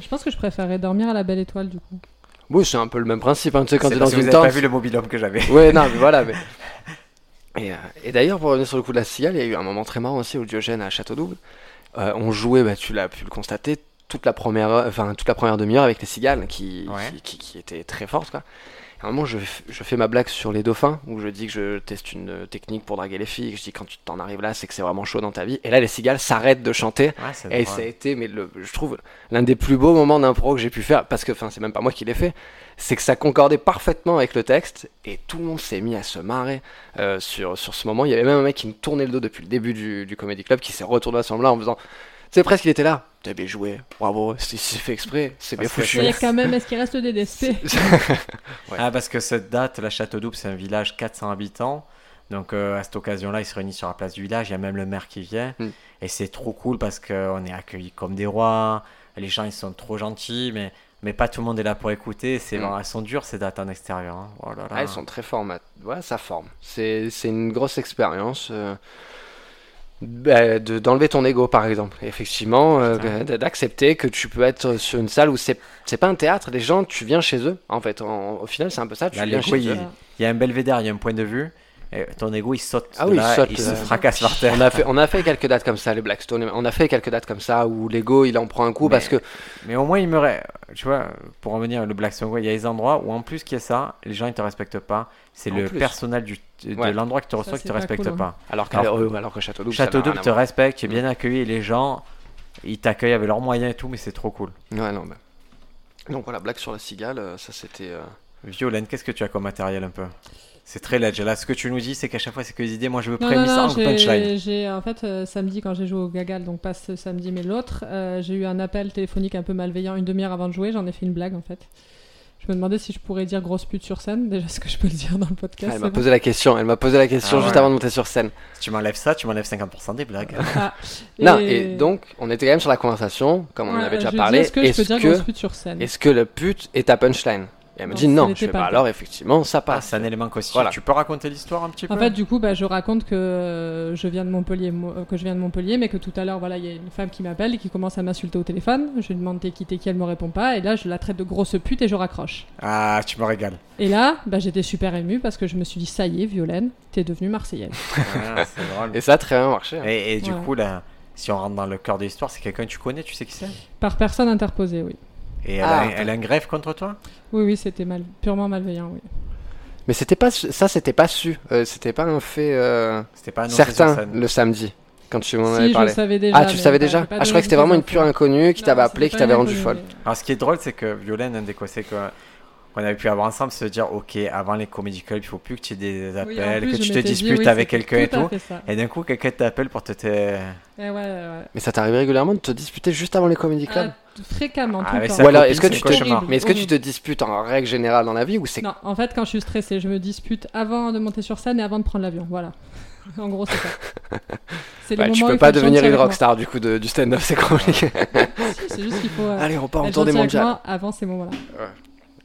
Je pense que je préférerais dormir à la belle étoile du coup. oui, c'est un peu le même principe. hein. Tu sais, quand C'est t'es dans une vous avez tente. pas vu le mobilhome que j'avais. Ouais, non, mais voilà. Mais... Et, euh, et d'ailleurs, pour revenir sur le coup de la cigale, il y a eu un moment très marrant aussi au Diogène à Château-Double. Euh, on jouait, bah, tu l'as pu le constater, toute la première, enfin, toute la première demi-heure avec les cigales qui, Ouais. qui, qui- qui étaient très fortes. Quoi. À un moment, je, je fais ma blague sur les dauphins, où je dis que je teste une euh, technique pour draguer les filles, et que je dis quand tu t'en arrives là, c'est que c'est vraiment chaud dans ta vie. Et là, les cigales s'arrêtent de chanter. C'est Et ça a été, mais le, je trouve, l'un des plus beaux moments d'impro que j'ai pu faire, parce que, enfin, c'est même pas moi qui l'ai fait, c'est que ça concordait parfaitement avec le texte, et tout le monde s'est mis à se marrer euh, sur, sur ce moment. Il y avait même un mec qui me tournait le dos depuis le début du, du Comedy Club, qui s'est retourné à ce moment-là en faisant, tu sais, presque il était là, t'as bien joué, bravo, c'est c'est fait exprès, c'est bien que foutu. C'est-à-dire quand même, est-ce qu'il reste des DSP Ouais. Ah, parce que cette date, la Château-Double, c'est un village 400 habitants. Donc euh, à cette occasion-là, ils se réunissent sur la place du village. Il y a même le maire qui vient. Mm. Et c'est trop cool parce qu'on est accueillis comme des rois. Les gens, ils sont trop gentils, mais, mais pas tout le monde est là pour écouter. C'est Mm. vraiment- Elles sont dures, ces dates en extérieur. hein. Oh là là. Ah, elles sont très formates. Ouais, ça forme. C'est c'est une grosse expérience. euh, bah, de- d'enlever ton ego, par exemple. Effectivement, euh, d- d'accepter que tu peux être sur une salle où c'est pas un théâtre. Les gens, tu viens chez eux. En fait, En- au final, c'est un peu ça. Tu Là, viens chez eux. il y a un belvédère, il y a un point de vue. Et ton ego, il saute. Ah il là, saute, Il euh, se fracasse par terre. On a, fait, on a fait quelques dates comme ça, les Blackstone. On a fait quelques dates comme ça où l'ego il en prend un coup Mais- parce que Mais au moins, il me. ré- Tu vois, pour revenir le Black Song, il y a des endroits où, en plus qu'il y a ça, les gens ils te respectent pas. C'est En le plus. personnel du, de Ouais. l'endroit qui te reçoit qui te pas respecte cool, hein. pas. alors, qu'à- Alors- euh, alors que Château Double, Château Double te respecte, tu es bien accueilli et les gens ils t'accueillent avec leurs moyens et tout, mais c'est trop cool. Ouais, non, bah. Donc voilà, blague sur la cigale, euh, ça c'était. euh, Violaine, qu'est-ce que tu as comme matériel un peu? C'est très ledge. Là, ce que tu nous dis, c'est qu'à chaque fois, c'est que des idées. Moi, je veux prémisse en punchline. j'ai, en fait, euh, samedi, quand j'ai joué au Gagal, donc pas ce samedi, mais l'autre, euh, j'ai eu un appel téléphonique un peu malveillant une demi-heure avant de jouer. J'en ai fait une blague, en fait. Je me demandais si je pourrais dire grosse pute sur scène. Déjà, est-ce que je peux le dire dans le podcast Elle c'est m'a posé la question, elle m'a posé la question Ah juste ouais. avant de monter sur scène. Si tu m'enlèves ça, tu m'enlèves 50% des blagues. Ah, Non, et donc, on était quand même sur la conversation, comme on en avait déjà parlé. Est-ce que je peux dire grosse pute sur scène? est-ce que le pute est ta punchline? Et elle me Non, dit non. Je fais pas bah alors, effectivement, ça Ah, passe. c'est un élément constitutif. Voilà. Tu peux raconter l'histoire un petit peu? En fait, du coup, bah, je raconte que euh, je viens de Montpellier, mo- euh, que je viens de Montpellier, mais que tout à l'heure, voilà, il y a une femme qui m'appelle et qui commence à m'insulter au téléphone. Je lui demande t'es qui, t'es qui, elle me répond pas, et là, je la traite de grosse pute et je raccroche. Ah, tu me régales. Et là, bah, j'étais super émue parce que je me suis dit ça y est, Violaine, t'es devenue marseillaise. Ah, c'est drôle. Et ça a très bien marché. hein. Et, et du Voilà. coup, là, si on rentre dans le cœur de l'histoire, c'est quelqu'un que tu connais, tu sais qui c'est? Par personne interposée, oui. Et elle, Ah, a, elle a un greffe contre toi? Oui, oui, c'était mal, purement malveillant, oui. Mais c'était pas ça, c'était pas su. Euh, c'était pas un fait euh, C'était pas certain le samedi quand tu m'en si, avais je parlé. le savais déjà. Ah, tu mais savais déjà Ah, je croyais que c'était vraiment une pure inconnue qui t'avait appelé, qui t'avait une rendu folle. mais- Alors, ce qui est drôle, c'est que Violaine, un des quoi, c'est que qu'on avait pu avoir ensemble, se dire, ok, avant les comedy clubs, il faut plus que tu aies des appels, Oui, en plus, que tu te dit, disputes oui, avec quelqu'un et tout. Et d'un coup, quelqu'un t'appelle pour te. te- Eh ouais, ouais. Mais ça t'arrive régulièrement de te disputer juste avant les comedy clubs Ah, fréquemment, tout Ah, le mais temps. est-ce que tu le te mais est-ce que tu te disputes en règle générale dans la vie ou c'est Non, en fait, quand je suis stressée, je me dispute avant de monter sur scène et avant de prendre l'avion. Voilà. en gros, c'est ça. C'est Bah, tu peux pas devenir une rockstar du coup de- du stand-up, c'est compliqué. Si, c'est juste qu'il faut euh, Allez, on part en tournée mondiale. moi avant ces moments-là.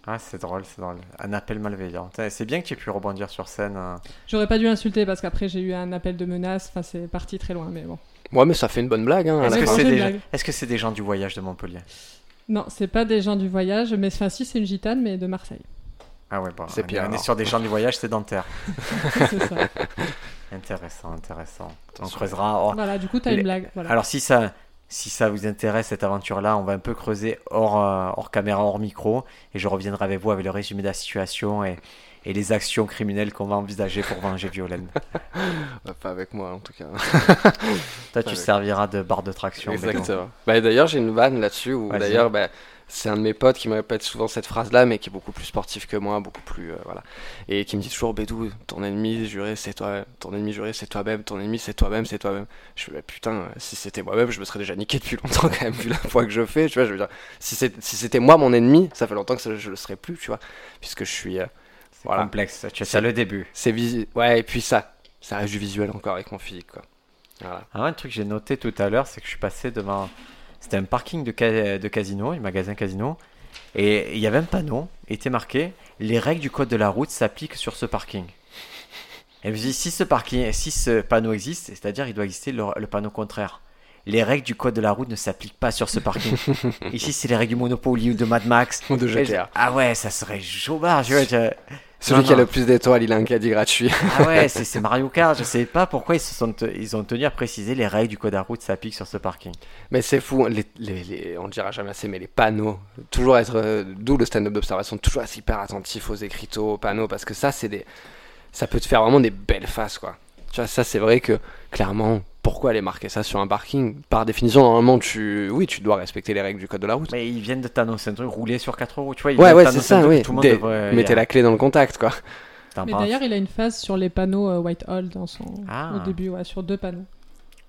Ah, c'est drôle, c'est drôle. Un appel malveillant. C'est bien que tu aies pu rebondir sur scène. hein. J'aurais pas dû insulter parce qu'après j'ai eu un appel de menace. Enfin, c'est parti très loin, mais bon. Ouais, mais ça fait une bonne blague. Hein, Est-ce que c'est des, que c'est des gens du voyage de Montpellier? Non, c'est pas des gens du voyage, mais enfin, si, c'est une gitane, mais de Marseille. Ah ouais, bon, C'est on, pire, est- on est sur des gens du voyage sédentaires. c'est ça. Intéressant, intéressant. On creusera. oh. Voilà, du coup, t'as une blague. Voilà. Alors si ça, si ça vous intéresse cette aventure-là, on va un peu creuser hors, euh, hors caméra, hors micro, et je reviendrai avec vous avec le résumé de la situation et, et les actions criminelles qu'on va envisager pour venger Violaine. Pas avec moi en tout cas. Toi, tu serviras de barre de traction. Exactement. Bah, d'ailleurs, j'ai une vanne là-dessus où d'ailleurs, bah, c'est un de mes potes qui me répète souvent cette phrase-là, mais qui est beaucoup plus sportif que moi, beaucoup plus euh, voilà, et qui me dit toujours Bédou, ton ennemi juré, c'est toi, ton ennemi juré, c'est toi-même, ton ennemi, c'est toi-même, c'est toi-même. Je fais bah, putain, si c'était moi-même, je me serais déjà niqué depuis longtemps quand même vu la fois que je fais. Tu vois, je veux dire, si c'était moi mon ennemi, ça fait longtemps que je le serais plus, tu vois, puisque je suis, euh, C'est Voilà. complexe. Tu le début. c'est ouais, et puis ça, ça reste du visuel encore avec mon physique, quoi. Voilà. Alors, un truc que j'ai noté tout à l'heure, c'est que je suis passé devant. C'était un parking de, ca- de casino, un magasin casino. Et il y avait un panneau, était marqué Les règles du code de la route s'appliquent sur ce parking. Et je me suis dit, si ce, parking, si ce panneau existe, c'est-à-dire il doit exister le, le panneau contraire. Les règles du code de la route ne s'appliquent pas sur ce parking. Ici, c'est les règles du Monopoly ou de Mad Max. Ou de GTA. Ah ouais, ça serait vois. Celui Non, qui a le plus d'étoiles, il a un caddie gratuit. Ah ouais, c'est Mario Kart. Je sais pas pourquoi ils se sont, ils ont tenu à préciser les règles du code à route s'appliquent sur ce parking. Mais c'est fou, les, les, les- on le dira jamais assez, mais les panneaux, toujours être, euh, d'où le stand-up d'observation, toujours être hyper attentif aux écriteaux, aux panneaux, parce que ça, c'est des, ça peut te faire vraiment des belles faces, quoi. Tu vois, ça, c'est vrai que, clairement, pourquoi aller marquer ça sur un parking Par définition, normalement, tu, oui, tu dois respecter les règles du code de la route. Mais ils viennent de t'annoncer un truc, rouler sur 4 euros. Tu vois, ils Ouais, de ouais, c'est ça, oui. Tout le monde devrait mettez la clé dans le contact, quoi. Mais d'ailleurs, il a une phase sur les panneaux euh, Whitehall dans son... Ah. au début, ouais, sur deux panneaux.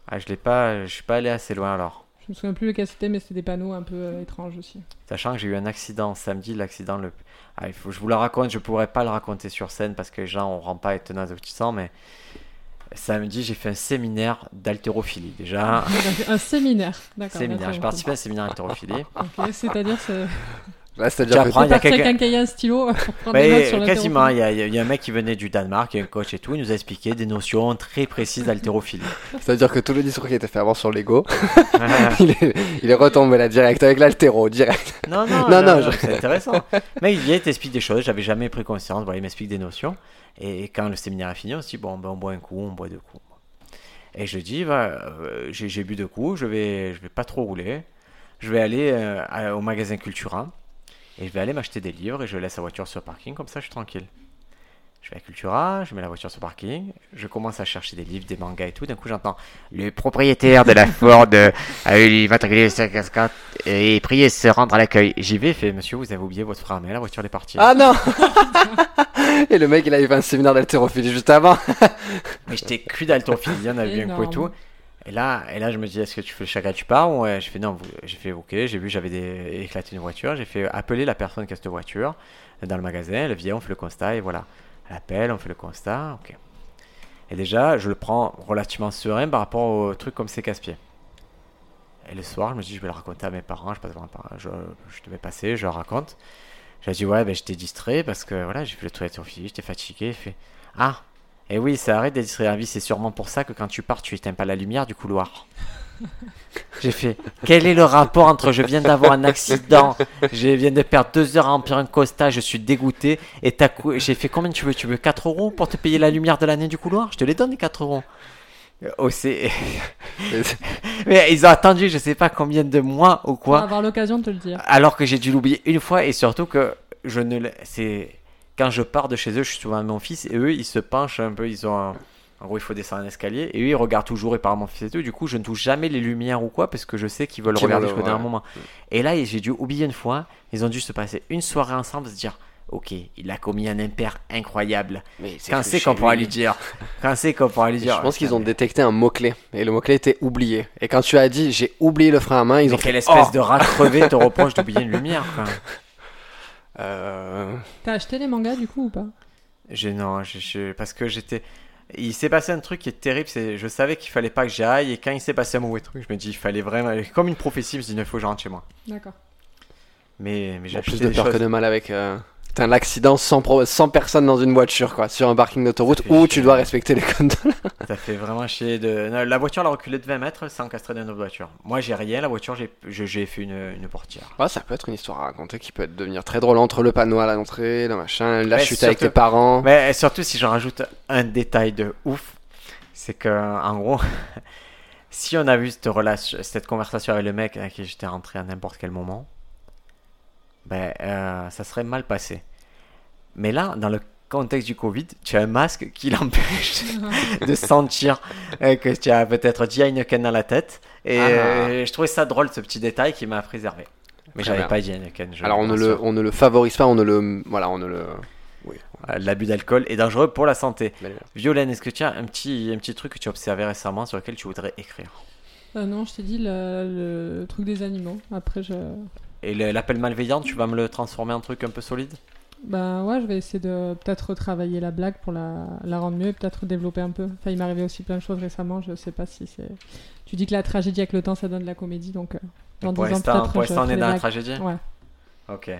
Ah, je l'ai pas, je suis pas allé assez loin alors. Je me souviens plus lequel c'était, mais c'était des panneaux un peu euh, étranges aussi. Sachant que j'ai eu un accident samedi, l'accident le. Ah, il faut, je vous le raconte, je pourrais pas le raconter sur scène parce que les gens on rend pas étonnants aboutissants, mais samedi j'ai fait un séminaire d'haltérophilie. Déjà, Donc, un séminaire, d'accord. séminaire. J'ai participé à un séminaire d'haltérophilie. me fait. Ok, c'est-à-dire, c'est Là, il y a quelqu'un. qui a un stylo pour prendre des notes sur la quasiment, il y, a, il y a un mec qui venait du Danemark, il y a un coach et tout, il nous a expliqué des notions très précises d'haltérophilie. c'est-à-dire que tout le discours qui était fait avant sur Lego, il est, il est retombé là direct avec l'altéro, direct. Non, non, Non, non, non, non, je- c'est intéressant. Mais il vient, il t'explique des choses, j'avais jamais pris conscience, voilà, il m'explique des notions. Et quand le séminaire est fini, on se dit, bon, ben, on boit un coup, on boit deux coups. Et je dis, va, euh, j'ai j'ai bu deux coups, je vais, je vais pas trop rouler. Je vais aller euh, à- au magasin Cultura et je vais aller m'acheter des livres et je laisse la voiture sur le parking, comme ça je suis tranquille. Je vais à Cultura, je mets la voiture sur le parking, je commence à chercher des livres, des mangas et tout. D'un coup, j'entends le propriétaire de la Ford euh, a eu l'immatriculé 544 et priez de se rendre à l'accueil. J'y vais, il fait Monsieur, vous avez oublié votre frein à main, la voiture elle est partie. Ah non Et le mec, il avait fait un séminaire d'haltérophilie juste avant. Mais j'étais cul d'haltérophilie, on a vu un coup et tout. Et là, et là, je me dis, est-ce que tu fais le chagrin, tu pars ou ouais, J'ai fait non, j'ai fait ok, j'ai vu, j'avais éclaté une voiture, j'ai fait appeler la personne qui a cette voiture dans le magasin, elle vient, on fait le constat et voilà. Elle appelle, on fait le constat, ok. Et déjà, je le prends relativement serein par rapport au truc comme c'est casse-pieds. Et le soir, je me dis, je vais le raconter à mes parents, je, passe devant parents, je, je devais passer, je leur raconte. J'ai dit, ouais, ben, j'étais distrait parce que voilà, j'ai fait le toilette sur fille, j'étais fatigué. Il fait, ah, et oui, ça arrête d'être oui, c'est sûrement pour ça que quand tu pars, tu éteins pas la lumière du couloir. J'ai fait, quel est le rapport entre je viens d'avoir un accident, je viens de perdre deux heures à remplir un Costa, je suis dégoûté, et t'as cou- j'ai fait combien tu veux Tu veux 4 euros pour te payer la lumière de l'année du couloir? Je te les donne les 4 euros. Oh, c'est... Mais ils ont attendu je sais pas combien de mois ou quoi va avoir l'occasion de te le dire. alors que j'ai dû l'oublier une fois et surtout que je ne l'ai- c'est quand je pars de chez eux je suis souvent avec mon fils et eux ils se penchent un peu ils ont un... en gros il faut descendre un escalier et eux ils regardent toujours et par mon fils et tout du coup je ne touche jamais les lumières ou quoi parce que je sais qu'ils veulent regarder jusqu'au dernier ouais. moment et là j'ai dû oublier une fois ils ont dû se passer une soirée ensemble se dire ok il a commis un impair incroyable Mais quand c'est qu'on pourra lui dire quand c'est qu'on pourra lui Je dire pense qu'ils ont détecté un mot-clé. Et le mot-clé était oublié. Et quand tu as dit j'ai oublié le frein à main, ils mais ont fait quelle espèce Oh de rat crevé te reproche d'oublier une lumière quoi. Euh, T'as acheté les mangas du coup ou pas? J'ai non, je- je- parce que j'étais. Il s'est passé un truc qui est terrible, c'est je savais qu'il fallait pas que j'y aille et quand il s'est passé un mauvais truc, je me dis il fallait vraiment comme une prophétie, je me dis il faut que je rentre chez moi. D'accord. Mais mais j'ai plus de peur choses. que de mal avec euh, t'as l'accident sans, pro- sans personne dans une voiture, quoi, sur un parking d'autoroute où chier. tu dois respecter les codes. de Ça fait vraiment chier de non, la voiture elle a reculé de 20 mètres sans encastrer dans notre voiture. Moi j'ai rien, la voiture j'ai fait une, une portière. Ouais, ça peut être une histoire à raconter qui peut devenir très drôle entre le panneau à l'entrée, le machin, la chute avec tes parents. Mais surtout si j'en rajoute un détail de ouf, c'est que en gros si on a vu cette relation cette conversation avec le mec à qui j'étais rentré à n'importe quel moment, ben euh, ça serait mal passé. Mais là, dans le contexte du Covid, tu as un masque qui l'empêche de sentir euh, que tu as peut-être dit Heineken dans la tête. Et Ah. euh, je trouvais ça drôle, ce petit détail qui m'a préservé. Mais j'avais pas dit Heineken. je Alors on ne, le, on ne le favorise pas, on ne le. Voilà, on ne le. Oui. L'abus d'alcool est dangereux pour la santé. Violaine, est-ce que tu as un petit, un petit truc que tu as observé récemment sur lequel tu voudrais écrire? Euh, non, je t'ai dit le, le truc des animaux. Après, je. Et l'appel malveillant, tu vas me le transformer en truc un peu solide Bah ouais, je vais essayer de peut-être retravailler la blague pour la, la rendre mieux et peut-être développer un peu. Enfin, il m'est arrivé aussi plein de choses récemment, je sais pas si c'est. Tu dis que la tragédie avec le temps ça donne de la comédie donc. euh, dans Pour 10 ans, l'instant, peut-être, pour je l'instant, on est dans la tragédie Ouais. Ok.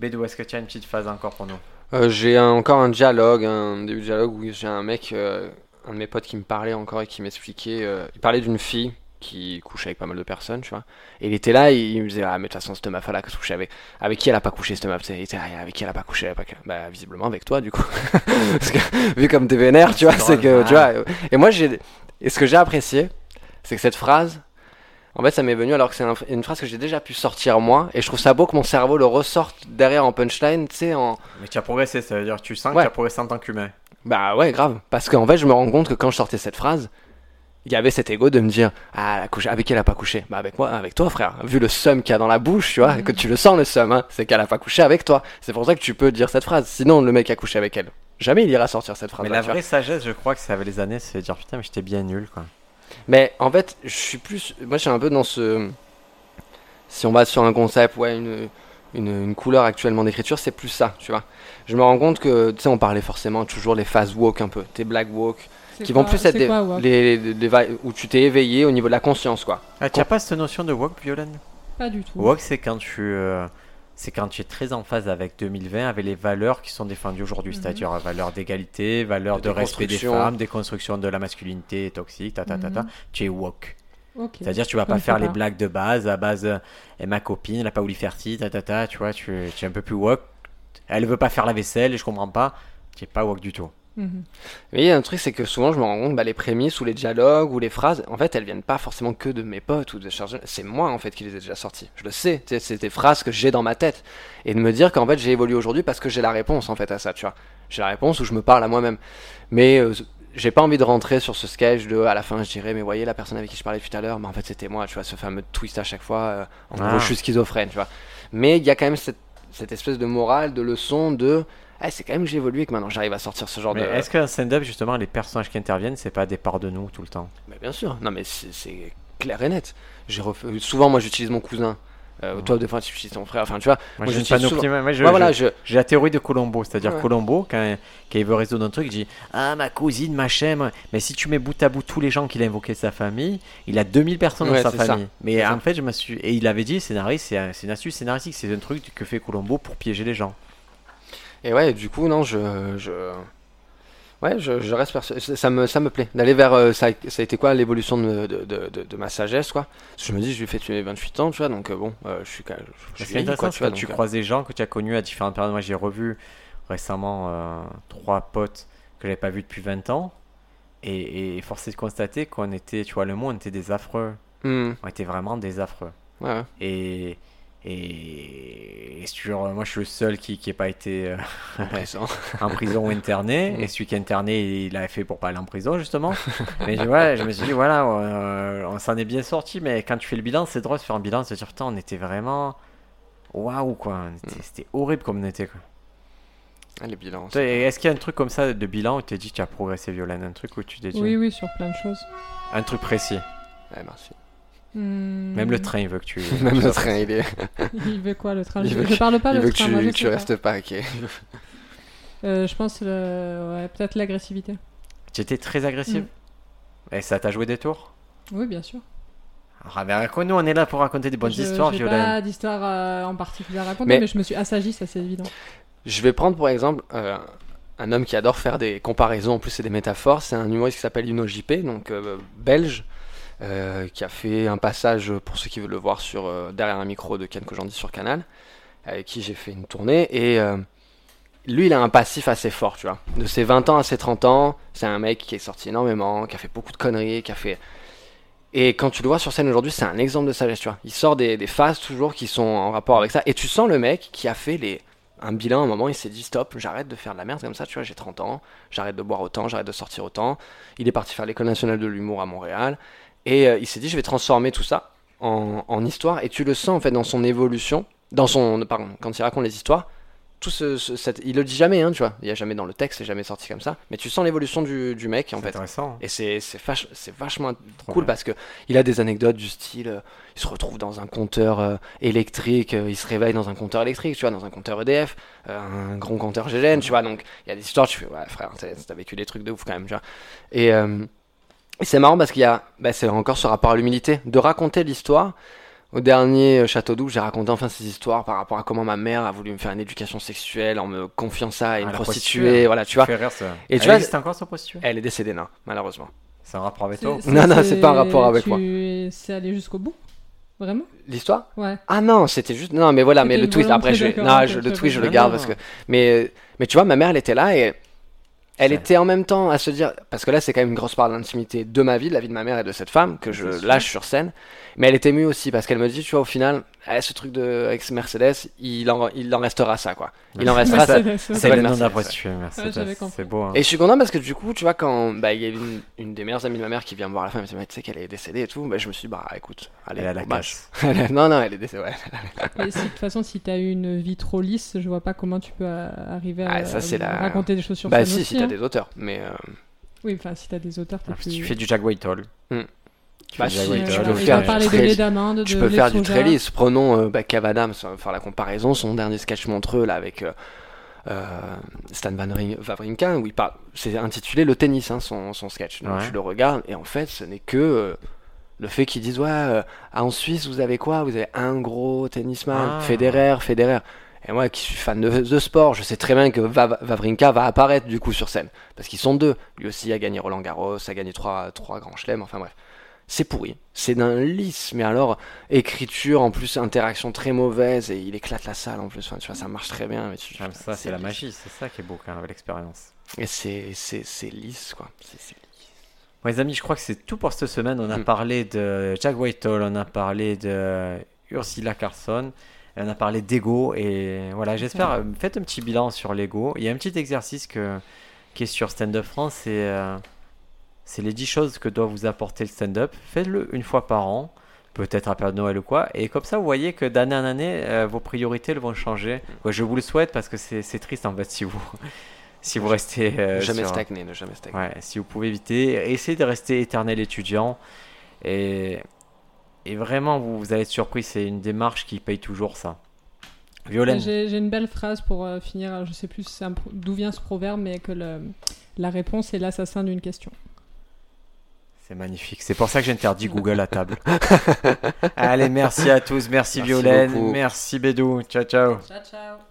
Bédou, est-ce que tu as une petite phase encore pour nous Euh, j'ai encore un dialogue, un début de dialogue où j'ai un mec, euh, un de mes potes qui me parlait encore et qui m'expliquait. euh, il parlait d'une fille qui couche avec pas mal de personnes, tu vois. Et il était là, il, il me disait, ah, mais de toute façon, cette meuf-là, qui couche avec, avec qui elle a pas couché, cette meuf, il était là, avec qui elle a pas couché, elle a pas... bah, visiblement avec toi, du coup. Parce que, vu comme t'es vénère, tu vois, C'est que, drôle. tu vois, et moi, j'ai, et ce que j'ai apprécié, c'est que cette phrase, en fait, ça m'est venu alors que c'est un- une phrase que j'ai déjà pu sortir moi, et je trouve ça beau que mon cerveau le ressorte derrière en punchline, tu sais, en, Mais tu as progressé, ça veut dire que tu sens Ouais. que tu as progressé en tant qu'humain. bah ouais, grave. Parce qu'en fait, je me rends compte que quand je sortais cette phrase, il y avait cet ego de me dire Ah, elle a couché. Avec qui elle a pas couché? Bah, avec moi, avec toi, frère. Vu le seum qu'il y a dans la bouche, tu vois, que tu le sens, le seum, hein, c'est qu'elle a pas couché avec toi. C'est pour ça que tu peux dire cette phrase. Sinon, le mec a couché avec elle. Jamais il ira sortir cette phrase. Mais la vraie sagesse, je crois que c'est avec les années, c'est de dire putain, mais j'étais bien nul quoi. Mais en fait, je suis plus. Moi, je suis un peu dans ce. Si on va sur un concept, ouais, une, une, une couleur actuellement d'écriture, c'est plus ça, tu vois. Je me rends compte que, tu sais, on parlait forcément toujours les phases woke un peu, tes black woke, Qui vont plus être des, quoi, Wok les, les- les va- où tu t'es éveillé au niveau de la conscience, quoi. Ah, tu n'as pas cette notion de walk, Violaine? Pas du tout. Walk, c'est quand tu. euh, c'est quand tu es très en phase avec 2020, avec les valeurs qui sont défendues aujourd'hui, Mhm. c'est-à-dire euh, valeurs d'égalité, valeurs De de, respect des femmes, déconstruction de la masculinité toxique, ta ta ta ta. Mhm. Tu es woke. Ok. C'est-à-dire tu vas pas faire les blagues de base à base euh, et ma copine, elle a pas voulu faire ci, ta ta ta, tu vois, tu, tu es un peu plus woke. Elle veut pas faire la vaisselle et je comprends pas. Tu es pas woke du tout. Mhm. Mais il y a un truc, c'est que souvent, je me rends compte, bah, les prémices ou les dialogues ou les phrases, en fait, elles viennent pas forcément que de mes potes ou de chargés. C'est moi, en fait, qui les ai déjà sorties. Je le sais. C'est des phrases que j'ai dans ma tête. Et de me dire qu'en fait, j'ai évolué aujourd'hui parce que j'ai la réponse, en fait, à ça, tu vois. J'ai la réponse où je me parle à moi-même. Mais euh, j'ai pas envie de rentrer sur ce sketch de, à la fin, je dirais, mais voyez la personne avec qui je parlais tout à l'heure, mais en fait, c'était moi, tu vois, ce fameux twist à chaque fois. euh, en Ah. gros, je suis schizophrène, tu vois. Mais il y a quand même cette, cette espèce de morale, de leçon de. Ah, c'est quand même que j'ai évolué que maintenant j'arrive à sortir ce genre Mais de. est-ce qu'un stand-up, justement, les personnages qui interviennent, c'est pas des parts de nous tout le temps? Mais bien sûr, non mais c'est clair et net. Refait- Souvent moi j'utilise mon cousin. Euh, Mhm. Toi des fois tu utilises ton frère. Enfin tu vois. Moi, Moi, j'ai souvent- voilà, je- la théorie de Colombo, c'est-à-dire Ouais. Colombo, quand, quand il veut résoudre un truc, il dit Ah, ma cousine, machin. moi. Mais si tu mets bout à bout tous les gens qu'il a invoqués de sa famille, il a 2000 personnes Ouais, dans sa ça. famille. Mais en ça. fait, je me suis. Et il avait dit scénariste, c'est un- c'est une astuce scénaristique, c'est un truc que fait Colombo pour piéger les gens. Et ouais, du coup non, je, je... ouais, je, je reste persuadé. Ça me, ça me plaît d'aller vers. euh, ça, ça a été quoi l'évolution de, de, de, de- ma sagesse quoi. Parce que je me dis, je lui fais tuer 28 ans, tu vois, donc euh, bon, euh, je suis quand même. Je, suis intéressant, quoi, tu vois. tu euh, croises des gens que tu as connus à différentes périodes. Moi, j'ai revu récemment trois potes que j'avais pas vus depuis 20 ans. Et, et force est de constater qu'on était, tu vois, le mot, on était des affreux. hmm, On était vraiment des affreux. ouais, ouais. Et, et, et sur- moi, je suis le seul qui n'a pas été euh, en prison ou interné. Mm. Et celui qui est interné, il a fait pour pas aller en prison, justement. mais je, me suis dit, voilà, euh, on s'en est bien sorti. Mais quand tu fais le bilan, c'est drôle de faire un bilan, de se dire, putain, on était vraiment. Waouh, quoi. Mm. C'était horrible comme on était, quoi. Ah, les bilans. Est-ce qu'il y a un truc comme ça de bilan où tu t'es dit, tu as progressé, Violaine Un truc où tu t'es dit. Oui, oui, sur plein de choses. Un truc précis. Ouais, merci. Hmm. Même le train, il veut que tu. Même le train, il est. Il veut quoi le train Il je, veut je parle pas il le veut que train. tu, moi, je que tu restes pas, ok. Euh, je pense le... ouais, peut-être l'agressivité. Tu étais très agressif Mm. Et ça t'a joué des tours Oui, bien sûr. Ah, ben, nous, on est là pour raconter des bonnes Je- histoires, j'ai pas d'histoire euh, en particulier à raconter, Mais- mais... je me suis assagie, ça c'est évident. Je vais prendre pour exemple euh, un homme qui adore faire des comparaisons, en plus c'est des métaphores, c'est un humoriste qui s'appelle Yuno JP, donc euh, belge, euh, qui a fait un passage, pour ceux qui veulent le voir, sur euh, Derrière un micro de Ken Kojandi sur Canal, avec qui j'ai fait une tournée, et euh, lui il a un passif assez fort, tu vois. De ses 20 ans à ses 30 ans, c'est un mec qui est sorti énormément, qui a fait beaucoup de conneries, qui a fait... Et quand tu le vois sur scène aujourd'hui, c'est un exemple de sagesse, tu vois. Il sort des, des phases toujours qui sont en rapport avec ça, et tu sens le mec qui a fait les un bilan à un moment, il s'est dit stop, j'arrête de faire de la merde comme ça, tu vois, j'ai 30 ans, j'arrête de boire autant, j'arrête de sortir autant. Il est parti faire l'école nationale de l'humour à Montréal et euh, il s'est dit je vais transformer tout ça en, en histoire et tu le sens en fait dans son évolution, dans son pardon, quand il raconte les histoires, tout ce, ce- cette- il le dit jamais hein, tu vois, il y a jamais dans le texte, c'est jamais sorti comme ça, mais tu sens l'évolution du, du mec en C'est fait. intéressant. Et c'est vach- vachement Trop cool bien. parce que il a des anecdotes du style euh, il se retrouve dans un compteur euh, électrique euh, il se réveille dans un compteur électrique tu vois dans un compteur EDF un grand compteur GGN tu vois donc il y a des histoires tu fais ouais frère t'as vécu des trucs de ouf quand même tu vois et, et c'est marrant parce qu'il y a bah, c'est encore ce rapport à l'humilité de raconter l'histoire au dernier euh, Château d'Où, j'ai raconté enfin ces histoires par rapport à comment ma mère a voulu me faire une éducation sexuelle en me confiant ça à une Ah, prostituée, prostituée. voilà, tu vois. Fait rire, ça. Et Et tu vois- encore ce prostituée Elle est décédée, non, malheureusement. C'est un rapport avec toi Non, non, c'est pas un rapport avec tu- moi. C'est aller jusqu'au bout Vraiment? L'histoire? Ouais. Ah non, c'était juste. Non, mais voilà, mais le twist, après, je Non, je- le twist, je le garde parce que. Mais, mais tu vois, ma mère, elle était là et. Elle était en même temps à se dire. Parce que là, c'est quand même une grosse part de l'intimité de ma vie, de la vie de ma mère et de cette femme que je lâche sur scène. Mais elle était émue aussi parce qu'elle me dit, tu vois, au final, eh, ce truc de avec ce Mercedes, il en, il en restera ça, quoi. Il en restera ça. C'est le nom c'est beau. hein. Et je suis content parce que du coup, tu vois, quand bah, il y a une, une des meilleures amies de ma mère qui vient me voir à la fin, elle me dit, Mais tu sais qu'elle est décédée et tout, bah, je me suis dit, bah écoute, allez, Elle a la casse. non, non, elle est décédée, ouais. Et si, de toute façon, si t'as eu une vie trop lisse, je vois pas comment tu peux arriver à Ah, ça, la- raconter des choses sur Bah scène si, aussi, si t'as hein. des auteurs, mais. euh, Oui, enfin, si t'as des auteurs, t'es Ah, plus... Tu fais du Jack Whitehall. Hmm. Tu Bah, si, Ouais, tu peux tu faire du de très- Tu peux faire du lisse. Prenons euh, bah, Kev Adams, faire la comparaison, son dernier sketch montreux là avec euh, euh, Stan Van Wawrinka, où il parle. C'est intitulé Le tennis, hein, son, son sketch. Donc Ouais. je le regarde et en fait, ce n'est que euh, le fait qu'ils disent ouais, euh, ah, en Suisse vous avez quoi? Vous avez un gros tennisman, Ah. Federer, Federer. Et moi qui suis fan de, de sport, je sais très bien que Va- Wawrinka va apparaître du coup sur scène. Parce qu'ils sont deux. Lui aussi a gagné Roland Garros, a gagné trois, trois grands chelems, enfin bref. C'est pourri. C'est d'un lisse, mais alors écriture en plus interaction très mauvaise et il éclate la salle en plus. Enfin, tu vois, ça marche très bien. Mais tu- Comme ça, c'est la magie, c'est ça qui est beau quand même avec l'expérience. Et c'est lisse quoi. C'est-. Bon, les amis, je crois que c'est tout pour cette semaine. On a Mm. parlé de Jack Whitehall, on a parlé de Ursula Carson, on a parlé d'ego. Et voilà, j'espère, euh, faites un petit bilan sur l'ego. Il y a un petit exercice que, qui est sur Stand Up France, c'est euh, c'est les 10 choses que doit vous apporter le stand-up. Faites-le une fois par an, peut-être à période de Noël ou quoi. Et comme ça, vous voyez que d'année en année, euh, vos priorités elles vont changer. Ouais, je vous le souhaite parce que c'est triste en fait si vous, si vous restez. euh, Ne jamais sur- stagner, ne jamais stagner. Ouais, si vous pouvez éviter, essayez de rester éternel étudiant. Et, et vraiment, vous, vous allez être surpris, c'est une démarche qui paye toujours ça. Violaine, J'ai une belle phrase pour euh, finir, je sais plus d'où vient ce proverbe, mais que le- la réponse est l'assassin d'une question. C'est magnifique. C'est pour ça que j'interdis Google à table. Allez, merci à tous. Merci, Merci Violaine. beaucoup. Merci Bédou. Ciao, ciao. Ciao, ciao